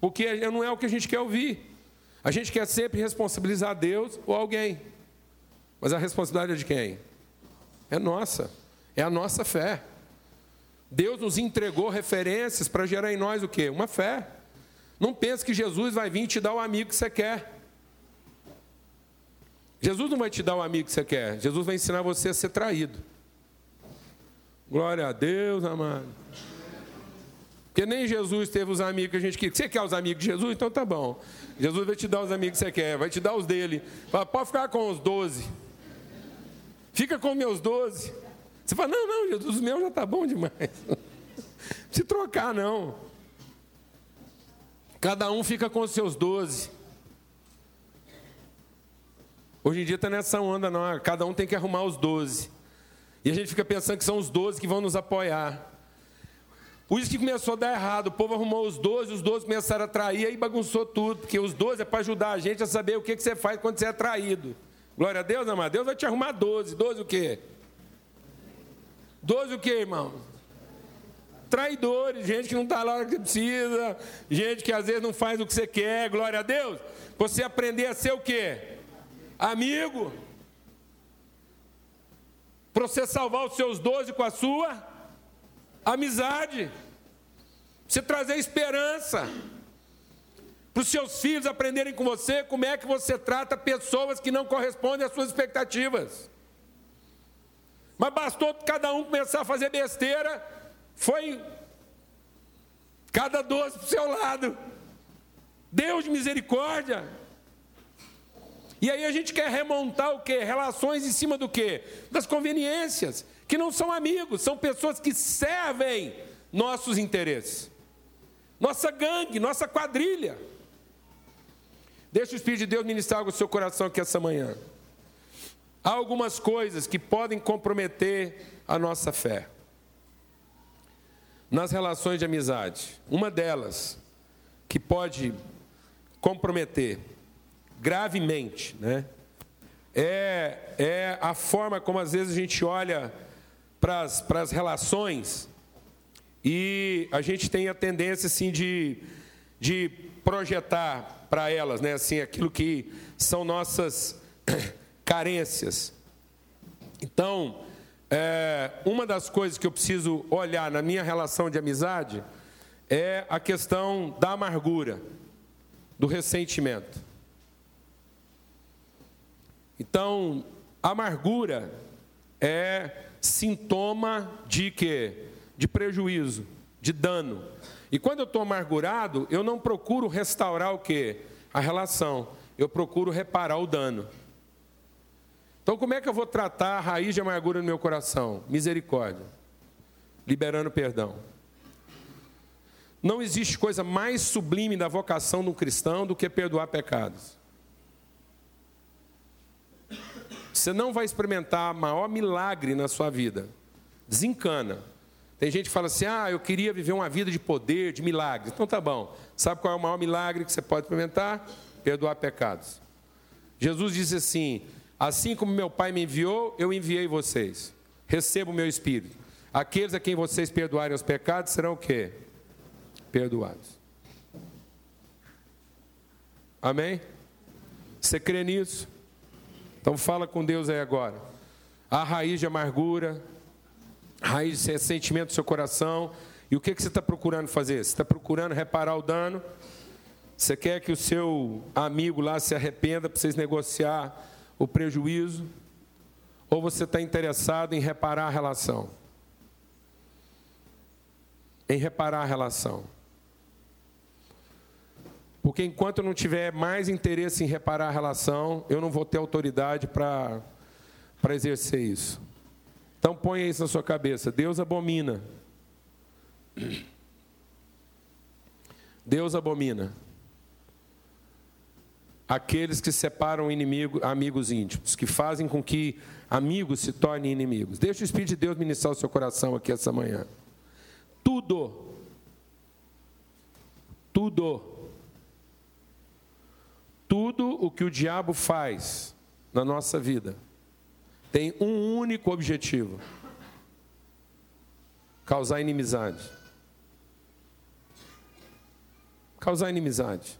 Speaker 3: Porque não é o que a gente quer ouvir. A gente quer sempre responsabilizar Deus ou alguém. Mas a responsabilidade é de quem? É nossa. É a nossa fé. Deus nos entregou referências para gerar em nós o quê? Uma fé. Não pense que Jesus vai vir te dar o amigo que você quer. Jesus não vai te dar o amigo que você quer. Jesus vai ensinar você a ser traído. Glória a Deus, amado. Porque nem Jesus teve os amigos que a gente queria. Você quer os amigos de Jesus? Então tá bom. Jesus vai te dar os amigos que você quer, vai te dar os dele. Fala, pode ficar com os doze. Fica com meus doze. Você fala, não, não, Jesus, os meus já tá bom demais. Se trocar, não. Cada um fica com os seus doze. Hoje em dia está nessa onda, não. Cada um tem que arrumar os 12. E a gente fica pensando que são os 12 que vão nos apoiar. Por isso que começou a dar errado. O povo arrumou os 12, os 12 começaram a trair, aí bagunçou tudo. Porque os 12 é para ajudar a gente a saber o que, você faz quando você é traído. Glória a Deus, amado. Deus vai te arrumar 12. 12 o quê? 12 o quê, irmão? Traidores, gente que não está lá na hora que precisa, gente que às vezes não faz o que você quer, glória a Deus. Você aprender a ser o quê? Amigo. Para você salvar os seus 12 com a sua amizade. Você trazer esperança. Para os seus filhos aprenderem com você como é que você trata pessoas que não correspondem às suas expectativas. Mas bastou cada um começar a fazer besteira, foi cada doze para o seu lado. Deus de misericórdia. E aí a gente quer remontar o quê? Relações em cima do quê? Das conveniências, que não são amigos, são pessoas que servem nossos interesses. Nossa gangue, nossa quadrilha. Deixa o Espírito de Deus ministrar algo no seu coração aqui essa manhã. Há algumas coisas que podem comprometer a nossa fé nas relações de amizade. Uma delas, que pode comprometer gravemente, né? É, é a forma como às vezes a gente olha para as relações e a gente tem a tendência assim de, de projetar para elas, né? Assim, aquilo que são nossas carências. Então, é, uma das coisas que eu preciso olhar na minha relação de amizade é a questão da amargura, do ressentimento. Então, amargura é sintoma de quê? De prejuízo, de dano. E quando eu estou amargurado, eu não procuro restaurar o quê? A relação. Eu procuro reparar o dano. Então, como é que eu vou tratar a raiz de amargura no meu coração? Misericórdia, liberando perdão. Não existe coisa mais sublime da vocação de um cristão do que perdoar pecados. Você não vai experimentar maior milagre na sua vida. Desencana. Tem gente que fala assim: ah, eu queria viver uma vida de poder, de milagres. Então tá bom. Sabe qual é o maior milagre que você pode experimentar? Perdoar pecados. Jesus disse assim: Assim como meu Pai me enviou, eu enviei vocês. Receba o meu Espírito. Aqueles a quem vocês perdoarem os pecados serão o quê? Perdoados. Amém? Você crê nisso? Então fala com Deus aí agora. A raiz de amargura, raiz de ressentimento do seu coração. E o que, que você está procurando fazer? Você está procurando reparar o dano? Você quer que o seu amigo lá se arrependa para vocês negociar o prejuízo, ou você está interessado em reparar a relação? Em reparar a relação. Porque enquanto eu não tiver mais interesse em reparar a relação, eu não vou ter autoridade para exercer isso. Então ponha isso na sua cabeça. Deus abomina. Deus abomina aqueles que separam inimigo, amigos íntimos, que fazem com que amigos se tornem inimigos. Deixa o Espírito de Deus ministrar o seu coração aqui essa manhã. Tudo, tudo, tudo o que o diabo faz na nossa vida tem um único objetivo: causar inimizade. Causar inimizade.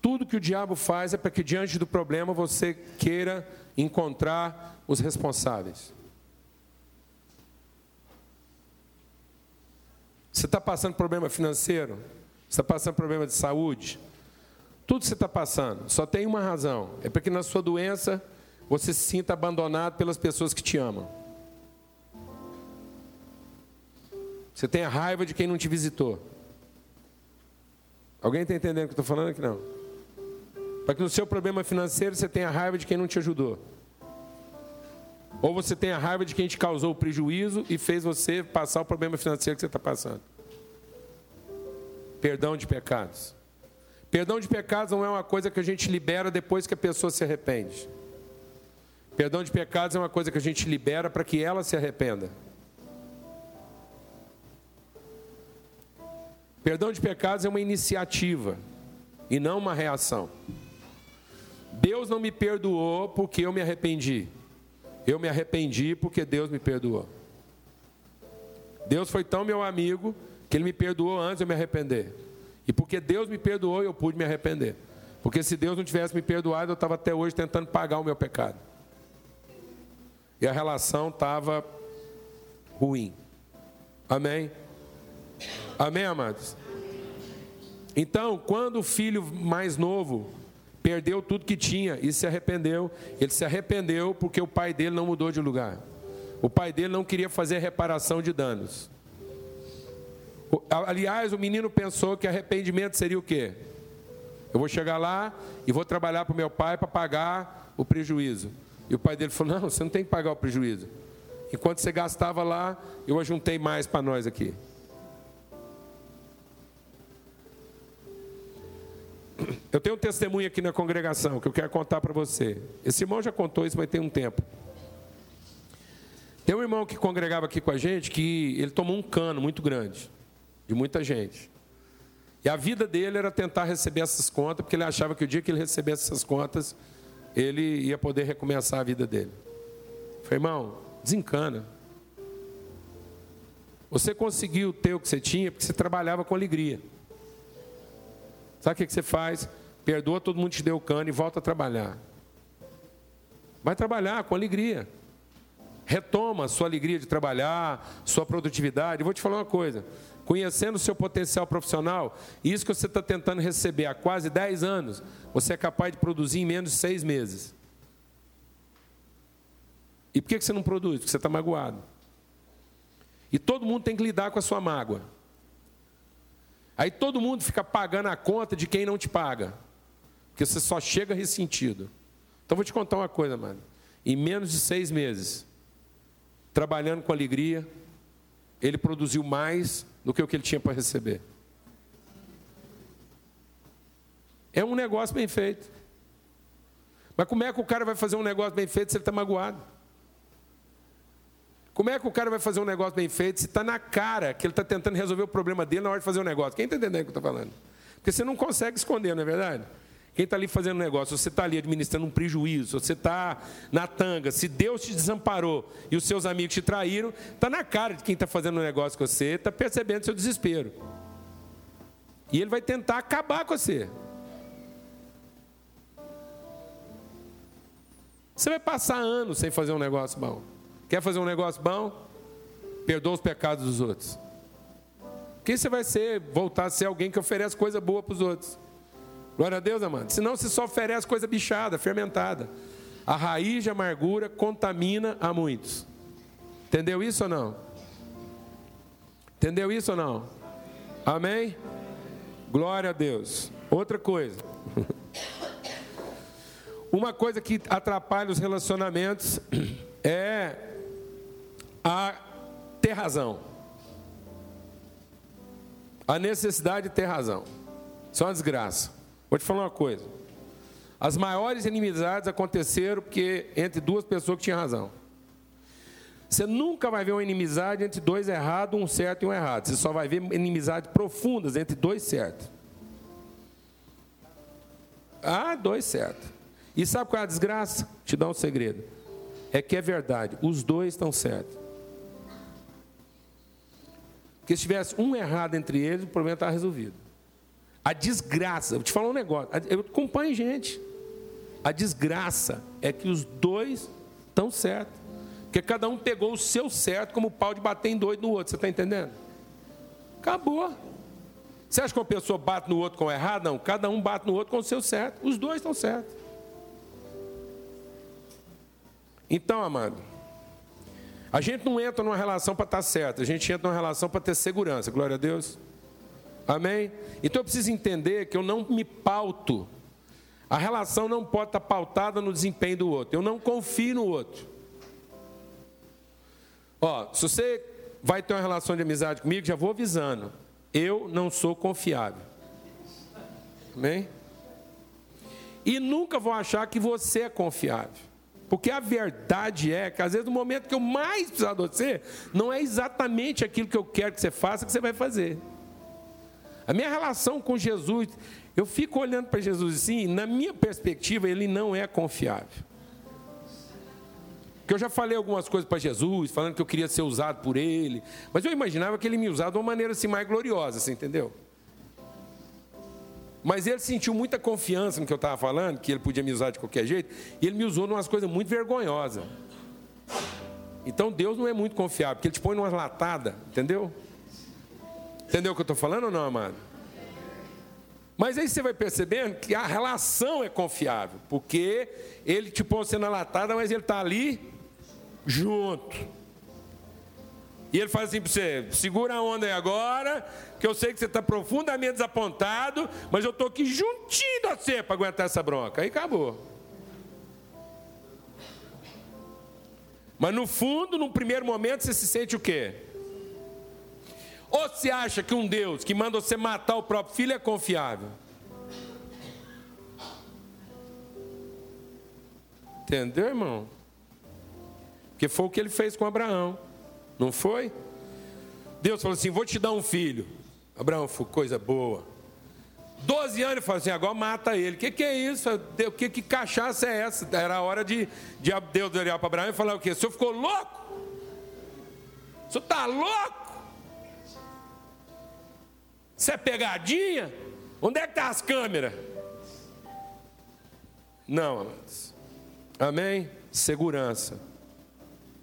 Speaker 3: Tudo que o diabo faz é para que diante do problema você queira encontrar os responsáveis. Você está passando problema financeiro? Você está passando problema de saúde? Tudo que você está passando só tem uma razão: é para que na sua doença você se sinta abandonado pelas pessoas que te amam. Você tem a raiva de quem não te visitou. Alguém está entendendo o que eu estou falando aqui? Não. Para que no seu problema financeiro você tenha raiva de quem não te ajudou. Ou você tenha raiva de quem te causou o prejuízo e fez você passar o problema financeiro que você está passando. Perdão de pecados. Perdão de pecados não é uma coisa que a gente libera depois que a pessoa se arrepende. Perdão de pecados é uma coisa que a gente libera para que ela se arrependa. Perdão de pecados é uma iniciativa e não uma reação. Deus não me perdoou porque eu me arrependi. Eu me arrependi porque Deus me perdoou. Deus foi tão meu amigo que ele me perdoou antes de eu me arrepender. E porque Deus me perdoou, eu pude me arrepender. Porque se Deus não tivesse me perdoado, eu estava até hoje tentando pagar o meu pecado. E a relação estava ruim. Amém? Amém, amados? Então, quando o filho mais novo perdeu tudo que tinha e se arrependeu, ele se arrependeu porque o pai dele não mudou de lugar. O pai dele não queria fazer reparação de danos. Aliás, o menino pensou que arrependimento seria o quê? Eu vou chegar lá e vou trabalhar para o meu pai para pagar o prejuízo. E o pai dele falou: Não, você não tem que pagar o prejuízo. Enquanto você gastava lá, eu ajuntei mais para nós aqui. Eu tenho um testemunho aqui na congregação que eu quero contar para você. Esse irmão já contou isso, mas tem um tempo. Tem um irmão que congregava aqui com a gente que ele tomou um cano muito grande, de muita gente. E a vida dele era tentar receber essas contas, porque ele achava que o dia que ele recebesse essas contas, ele ia poder recomeçar a vida dele. falei, irmão, desencana. Você conseguiu ter o que você tinha porque você trabalhava com alegria. Sabe o que você faz? Perdoa todo mundo te deu o cano e volta a trabalhar. Vai trabalhar com alegria. Retoma sua alegria de trabalhar, sua produtividade. vou te falar uma coisa: conhecendo o seu potencial profissional, isso que você está tentando receber há quase 10 anos, você é capaz de produzir em menos de seis meses. E por que você não produz? Porque você está magoado. E todo mundo tem que lidar com a sua mágoa. Aí todo mundo fica pagando a conta de quem não te paga. Porque você só chega ressentido. Então vou te contar uma coisa, mano. Em menos de seis meses, trabalhando com alegria, ele produziu mais do que o que ele tinha para receber. É um negócio bem feito. Mas como é que o cara vai fazer um negócio bem feito se ele está magoado? Como é que o cara vai fazer um negócio bem feito se está na cara que ele está tentando resolver o problema dele na hora de fazer o negócio? Quem está entendendo o que eu estou falando? Porque você não consegue esconder, não é verdade? Quem está ali fazendo negócio, você está ali administrando um prejuízo, você está na tanga, se Deus te desamparou e os seus amigos te traíram, está na cara de quem está fazendo negócio com você, está percebendo seu desespero. E ele vai tentar acabar com você. Você vai passar anos sem fazer um negócio bom. Quer fazer um negócio bom? Perdoa os pecados dos outros. Quem você vai ser, voltar a ser alguém que oferece coisa boa para os outros. Glória a Deus, amado. Senão você só oferece coisa bichada, fermentada. A raiz de amargura contamina a muitos. Entendeu isso ou não? Entendeu isso ou não? Amém? Glória a Deus. Outra coisa. Uma coisa que atrapalha os relacionamentos é a ter razão. A necessidade de ter razão. Isso é uma desgraça. Vou te falar uma coisa. As maiores inimizades aconteceram porque entre duas pessoas que tinham razão. Você nunca vai ver uma inimizade entre dois errados, um certo e um errado. Você só vai ver inimizades profundas entre dois certos. Ah, dois certos. E sabe qual é a desgraça? Te dá um segredo. É que é verdade, os dois estão certos. Porque se tivesse um errado entre eles, o problema estava resolvido. A desgraça, vou te falar um negócio, eu acompanho gente. A desgraça é que os dois estão certos. Porque cada um pegou o seu certo como pau de bater em dois no outro, você está entendendo? Acabou. Você acha que uma pessoa bate no outro com o errado? Não, cada um bate no outro com o seu certo. Os dois estão certos. Então, amado, a gente não entra numa relação para estar certo, a gente entra numa relação para ter segurança. Glória a Deus. Amém? Então eu preciso entender que eu não me pauto. A relação não pode estar pautada no desempenho do outro. Eu não confio no outro. Ó, se você vai ter uma relação de amizade comigo, já vou avisando. Eu não sou confiável. Amém? E nunca vão achar que você é confiável. Porque a verdade é que, às vezes, no momento que eu mais precisar de você, não é exatamente aquilo que eu quero que você faça que você vai fazer. A minha relação com Jesus, eu fico olhando para Jesus assim, na minha perspectiva, ele não é confiável. Porque eu já falei algumas coisas para Jesus, falando que eu queria ser usado por ele, mas eu imaginava que ele me usava de uma maneira assim mais gloriosa, você entendeu? Mas ele sentiu muita confiança no que eu estava falando, que ele podia me usar de qualquer jeito, e ele me usou em umas coisas muito vergonhosas. Então Deus não é muito confiável, porque ele te põe numa latada, entendeu? Entendeu o que eu estou falando ou não, amado? Mas aí você vai percebendo que a relação é confiável, porque ele te põe você na latada, mas ele está ali junto. E ele faz assim para você: segura a onda aí agora, que eu sei que você está profundamente desapontado, mas eu estou aqui juntinho a você para aguentar essa bronca. Aí acabou. Mas no fundo, num primeiro momento, você se sente o quê? Ou você acha que um Deus que manda você matar o próprio filho é confiável? Entendeu, irmão? Porque foi o que ele fez com Abraão. Não foi? Deus falou assim: Vou te dar um filho. Abraão foi coisa boa. Doze anos ele falou assim: agora mata ele. O que, que é isso? Que, que cachaça é essa? Era a hora de, de Deus olhar para Abraão e falar o quê? O senhor ficou louco? O senhor está louco? Isso é pegadinha? Onde é que estão tá as câmeras? Não, amados. Amém? Segurança.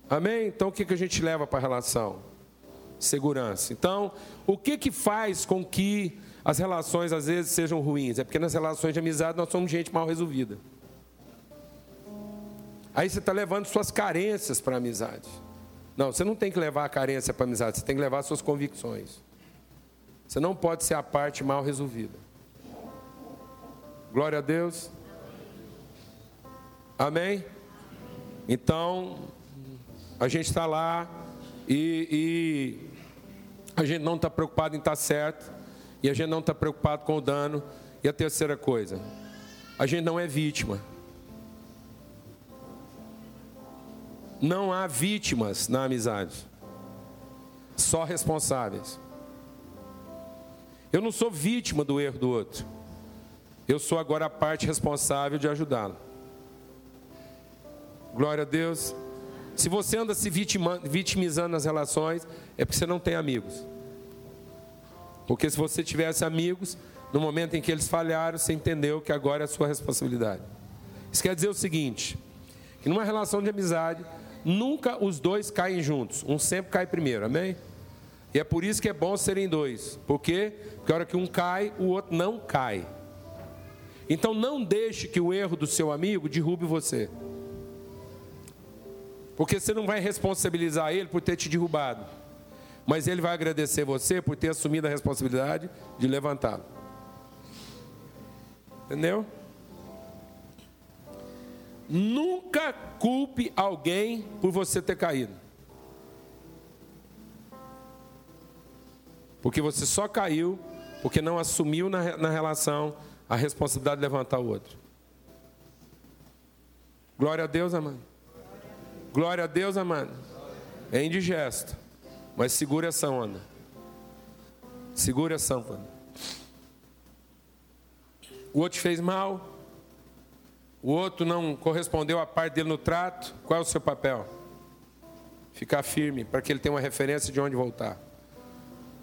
Speaker 3: Amém? Então o que, que a gente leva para a relação? Segurança. Então, o que, que faz com que as relações às vezes sejam ruins? É porque nas relações de amizade nós somos gente mal resolvida. Aí você está levando suas carências para a amizade. Não, você não tem que levar a carência para a amizade, você tem que levar suas convicções. Você não pode ser a parte mal resolvida. Glória a Deus. Amém? Então, a gente está lá e, e, a gente não está preocupado em estar tá certo, e a gente não está preocupado com o dano. E a terceira coisa, a gente não é vítima. Não há vítimas na amizade, só responsáveis. Eu não sou vítima do erro do outro, eu sou agora a parte responsável de ajudá-lo. Glória a Deus. Se você anda se vitimizando nas relações, é porque você não tem amigos. Porque se você tivesse amigos, no momento em que eles falharam, você entendeu que agora é a sua responsabilidade. Isso quer dizer o seguinte: que numa relação de amizade, nunca os dois caem juntos, um sempre cai primeiro, amém? E é por isso que é bom serem dois. Por quê? Porque a hora que um cai, o outro não cai. Então não deixe que o erro do seu amigo derrube você. Porque você não vai responsabilizar ele por ter te derrubado. Mas ele vai agradecer você por ter assumido a responsabilidade de levantá-lo. Entendeu? Nunca culpe alguém por você ter caído. Porque você só caiu porque não assumiu na, na relação a responsabilidade de levantar o outro. Glória a Deus, amado. Glória a Deus, amado. É indigesto. Mas segura essa onda. Segura essa onda. O outro fez mal. O outro não correspondeu à parte dele no trato. Qual é o seu papel? Ficar firme para que ele tenha uma referência de onde voltar.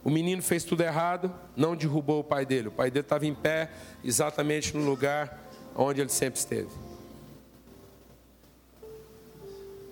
Speaker 3: O menino fez tudo errado, não derrubou o pai dele. O pai dele estava em pé, exatamente no lugar onde ele sempre esteve.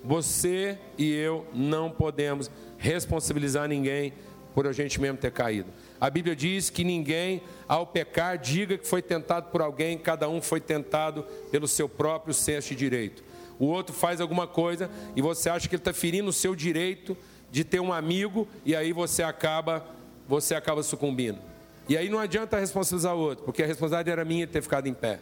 Speaker 3: Você e eu não podemos responsabilizar ninguém por a gente mesmo ter caído. A Bíblia diz que ninguém, ao pecar, diga que foi tentado por alguém, cada um foi tentado pelo seu próprio senso de direito. O outro faz alguma coisa e você acha que ele está ferindo o seu direito de ter um amigo e aí você acaba, você acaba sucumbindo. E aí não adianta responsabilizar o outro, porque a responsabilidade era minha de ter ficado em pé.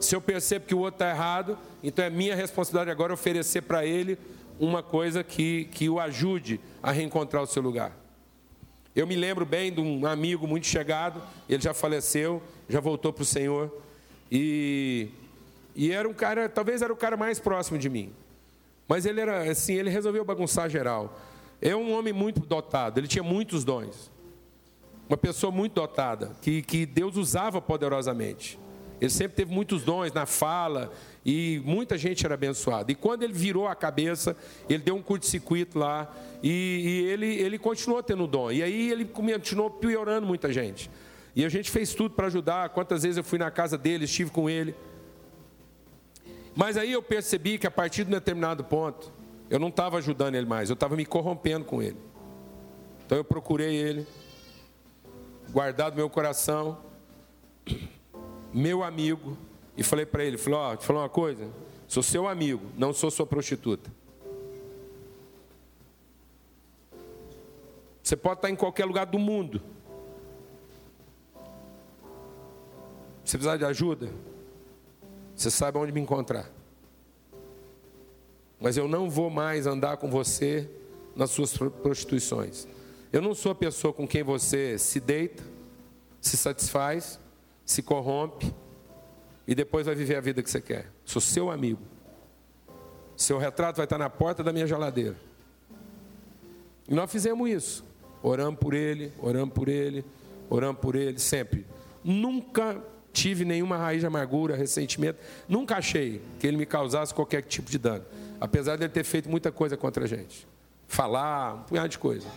Speaker 3: Se eu percebo que o outro está errado, então é minha responsabilidade agora oferecer para ele uma coisa que, que o ajude a reencontrar o seu lugar. Eu me lembro bem de um amigo muito chegado, ele já faleceu, já voltou para o Senhor, e, e era um cara, talvez era o cara mais próximo de mim. Mas ele era assim, ele resolveu bagunçar geral. É um homem muito dotado, ele tinha muitos dons. Uma pessoa muito dotada, que, que Deus usava poderosamente. Ele sempre teve muitos dons na fala e muita gente era abençoada. E quando ele virou a cabeça, ele deu um curto-circuito lá e, e, ele, ele continuou tendo dom. E aí ele continuou piorando muita gente. E a gente fez tudo para ajudar. Quantas vezes eu fui na casa dele, estive com ele. Mas aí eu percebi que a partir de um determinado ponto, eu não estava ajudando ele mais, eu estava me corrompendo com ele. Então eu procurei ele, guardado meu coração, meu amigo, e falei para ele, falei, ó, oh, te falar uma coisa, sou seu amigo, não sou sua prostituta. Você pode estar em qualquer lugar do mundo. Você precisar de ajuda? Você sabe onde me encontrar. Mas eu não vou mais andar com você nas suas prostituições. Eu não sou a pessoa com quem você se deita, se satisfaz, se corrompe e depois vai viver a vida que você quer. Sou seu amigo. Seu retrato vai estar na porta da minha geladeira. E nós fizemos isso. Oramos por ele, oramos por ele, oramos por ele, sempre. Nunca tive nenhuma raiz de amargura, ressentimento. Nunca achei que ele me causasse qualquer tipo de dano. Apesar de ele ter feito muita coisa contra a gente. Falar, um punhado de coisa.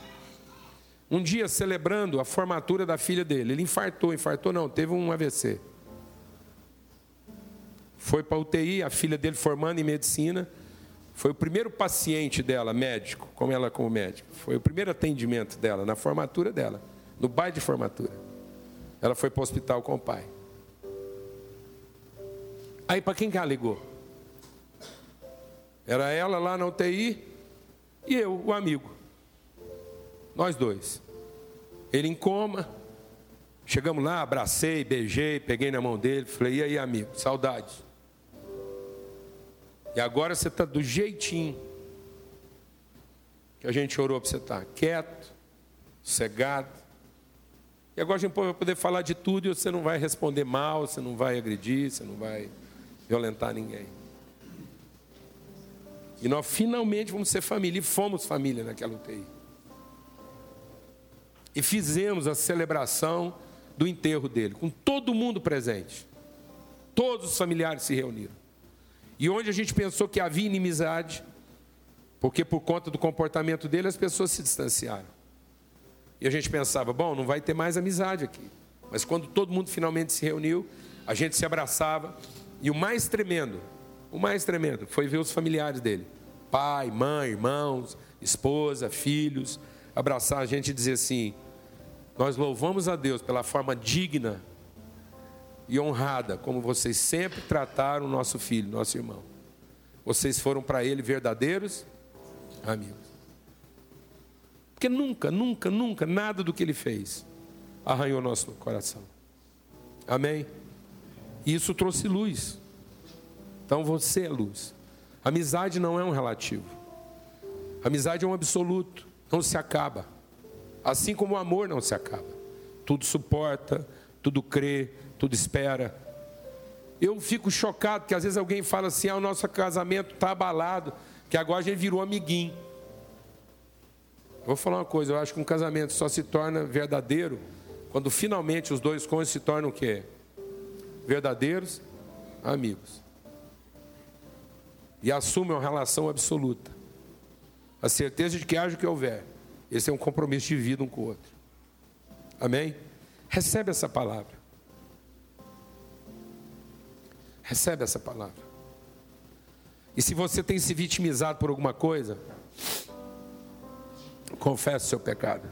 Speaker 3: Um dia, celebrando a formatura da filha dele, ele infartou, infartou não, teve um AVC. Foi para a UTI, a filha dele formando em medicina. Foi o primeiro paciente dela, médico, como ela como médico. Foi o primeiro atendimento dela, na formatura dela, no baile de formatura. Ela foi para o hospital com o pai. Aí para quem que ela ligou? Era ela lá na UTI e eu, o amigo. Nós dois. Ele em coma. Chegamos lá, abracei, beijei, peguei na mão dele, falei: "E aí, amigo, saudade?" E agora você está do jeitinho que a gente orou para você estar, tá quieto, cegado. E agora a gente vai poder falar de tudo e você não vai responder mal, você não vai agredir, você não vai violentar ninguém. E nós finalmente vamos ser família, e fomos família naquela UTI. E fizemos a celebração do enterro dele, com todo mundo presente. Todos os familiares se reuniram. E onde a gente pensou que havia inimizade, porque por conta do comportamento dele as pessoas se distanciaram. E a gente pensava, bom, não vai ter mais amizade aqui. Mas quando todo mundo finalmente se reuniu, a gente se abraçava, e o mais tremendo, o mais tremendo, foi ver os familiares dele: pai, mãe, irmãos, esposa, filhos, abraçar a gente e dizer assim: Nós louvamos a Deus pela forma digna e honrada como vocês sempre trataram o nosso filho, nosso irmão. Vocês foram para ele verdadeiros amigos. Porque nunca, nunca, nunca, nada do que ele fez arranhou nosso coração. Amém? Isso trouxe luz. Então você é luz. Amizade não é um relativo. Amizade é um absoluto, não se acaba. Assim como o amor não se acaba. Tudo suporta, tudo crê, tudo espera. Eu fico chocado que às vezes alguém fala assim: ah, o nosso casamento está abalado, que agora a gente virou amiguinho. Vou falar uma coisa, eu acho que um casamento só se torna verdadeiro quando finalmente os dois cônjuges se tornam o quê? verdadeiros amigos. E assumem uma relação absoluta. A certeza de que haja o que houver. Esse é um compromisso de vida um com o outro. Amém? Recebe essa palavra. Recebe essa palavra. E se você tem se vitimizado por alguma coisa, confesse o seu pecado.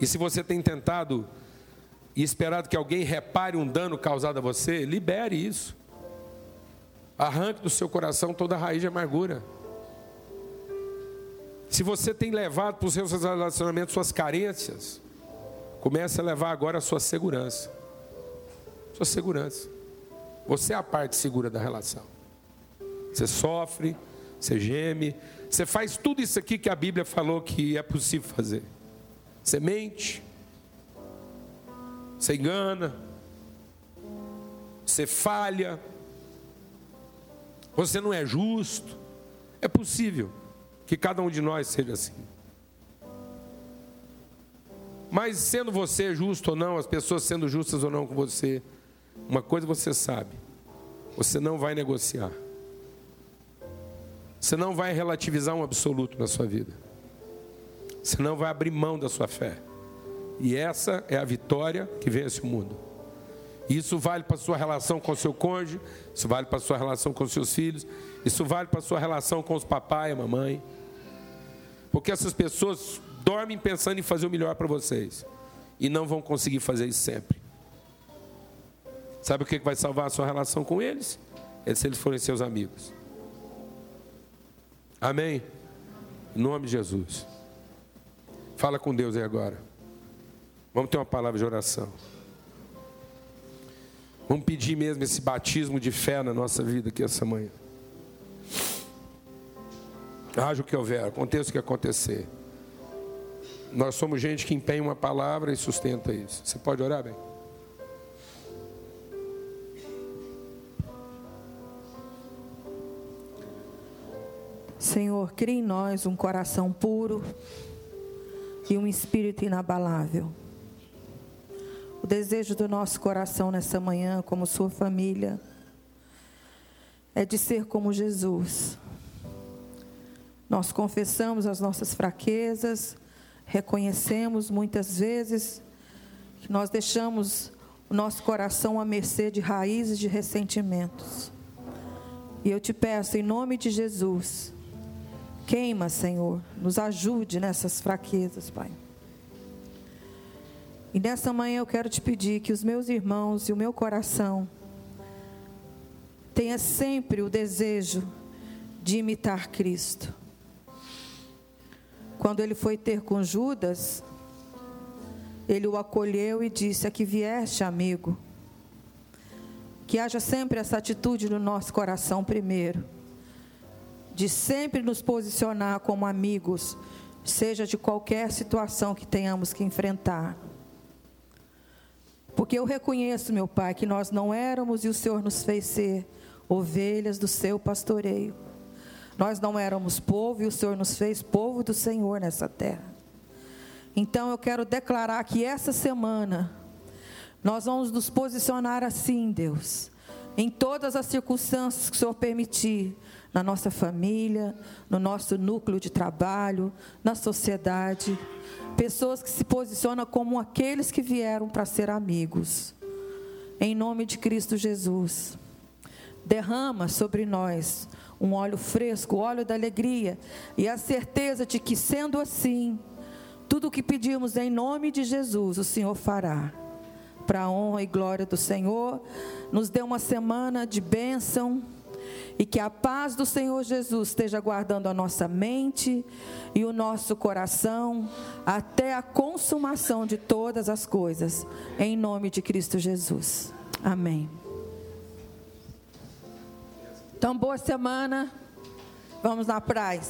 Speaker 3: E se você tem tentado e esperado que alguém repare um dano causado a você, libere isso. Arranque do seu coração toda raiz de amargura. Se você tem levado para os seus relacionamentos suas carências, comece a levar agora a sua segurança. Sua segurança. Você é a parte segura da relação. Você sofre, você geme, você faz tudo isso aqui que a Bíblia falou que é possível fazer. Você mente, você engana, você falha, você não é justo. É possível que cada um de nós seja assim. Mas sendo você justo ou não, as pessoas sendo justas ou não com você, uma coisa você sabe: você não vai negociar. Você não vai relativizar um absoluto na sua vida. Você não vai abrir mão da sua fé. E essa é a vitória que vence o mundo. Isso vale para a sua relação com o seu cônjuge, isso vale para a sua relação com seus filhos, isso vale para a sua relação com os papai e a mamãe. Porque essas pessoas dormem pensando em fazer o melhor para vocês e não vão conseguir fazer isso sempre. Sabe o que vai salvar a sua relação com eles? É se eles forem seus amigos. Amém? Em nome de Jesus. Fala com Deus aí agora. Vamos ter uma palavra de oração. Vamos pedir mesmo esse batismo de fé na nossa vida aqui essa manhã. Haja o que houver, aconteça o que acontecer. Nós somos gente que empenha uma palavra e sustenta isso. Você pode orar, bem?
Speaker 4: Senhor, crie em nós um coração puro e um espírito inabalável. O desejo do nosso coração nessa manhã, como sua família, é de ser como Jesus. Nós confessamos as nossas fraquezas, reconhecemos muitas vezes que nós deixamos o nosso coração à mercê de raízes de ressentimentos. E eu te peço, em nome de Jesus, Queima, Senhor, nos ajude nessas fraquezas, Pai. E nessa manhã eu quero te pedir que os meus irmãos e o meu coração tenha sempre o desejo de imitar Cristo. Quando ele foi ter com Judas, ele o acolheu e disse: Aqui vieste, amigo. Que haja sempre essa atitude no nosso coração primeiro de sempre nos posicionar como amigos, seja de qualquer situação que tenhamos que enfrentar. Porque eu reconheço, meu Pai, que nós não éramos e o Senhor nos fez ser ovelhas do seu pastoreio. Nós não éramos povo e o Senhor nos fez povo do Senhor nessa terra. Então eu quero declarar que essa semana nós vamos nos posicionar assim, Deus, em todas as circunstâncias que o Senhor permitir, na nossa família, no nosso núcleo de trabalho, na sociedade. Pessoas que se posicionam como aqueles que vieram para ser amigos. Em nome de Cristo Jesus. Derrama sobre nós um óleo fresco, o óleo da alegria, e a certeza de que, sendo assim, tudo o que pedimos em nome de Jesus, o Senhor fará. Para a honra e glória do Senhor, nos dê uma semana de bênção e que a paz do Senhor Jesus esteja guardando a nossa mente e o nosso coração até a consumação de todas as coisas, em nome de Cristo Jesus. Amém. Então, boa semana. Vamos na praia.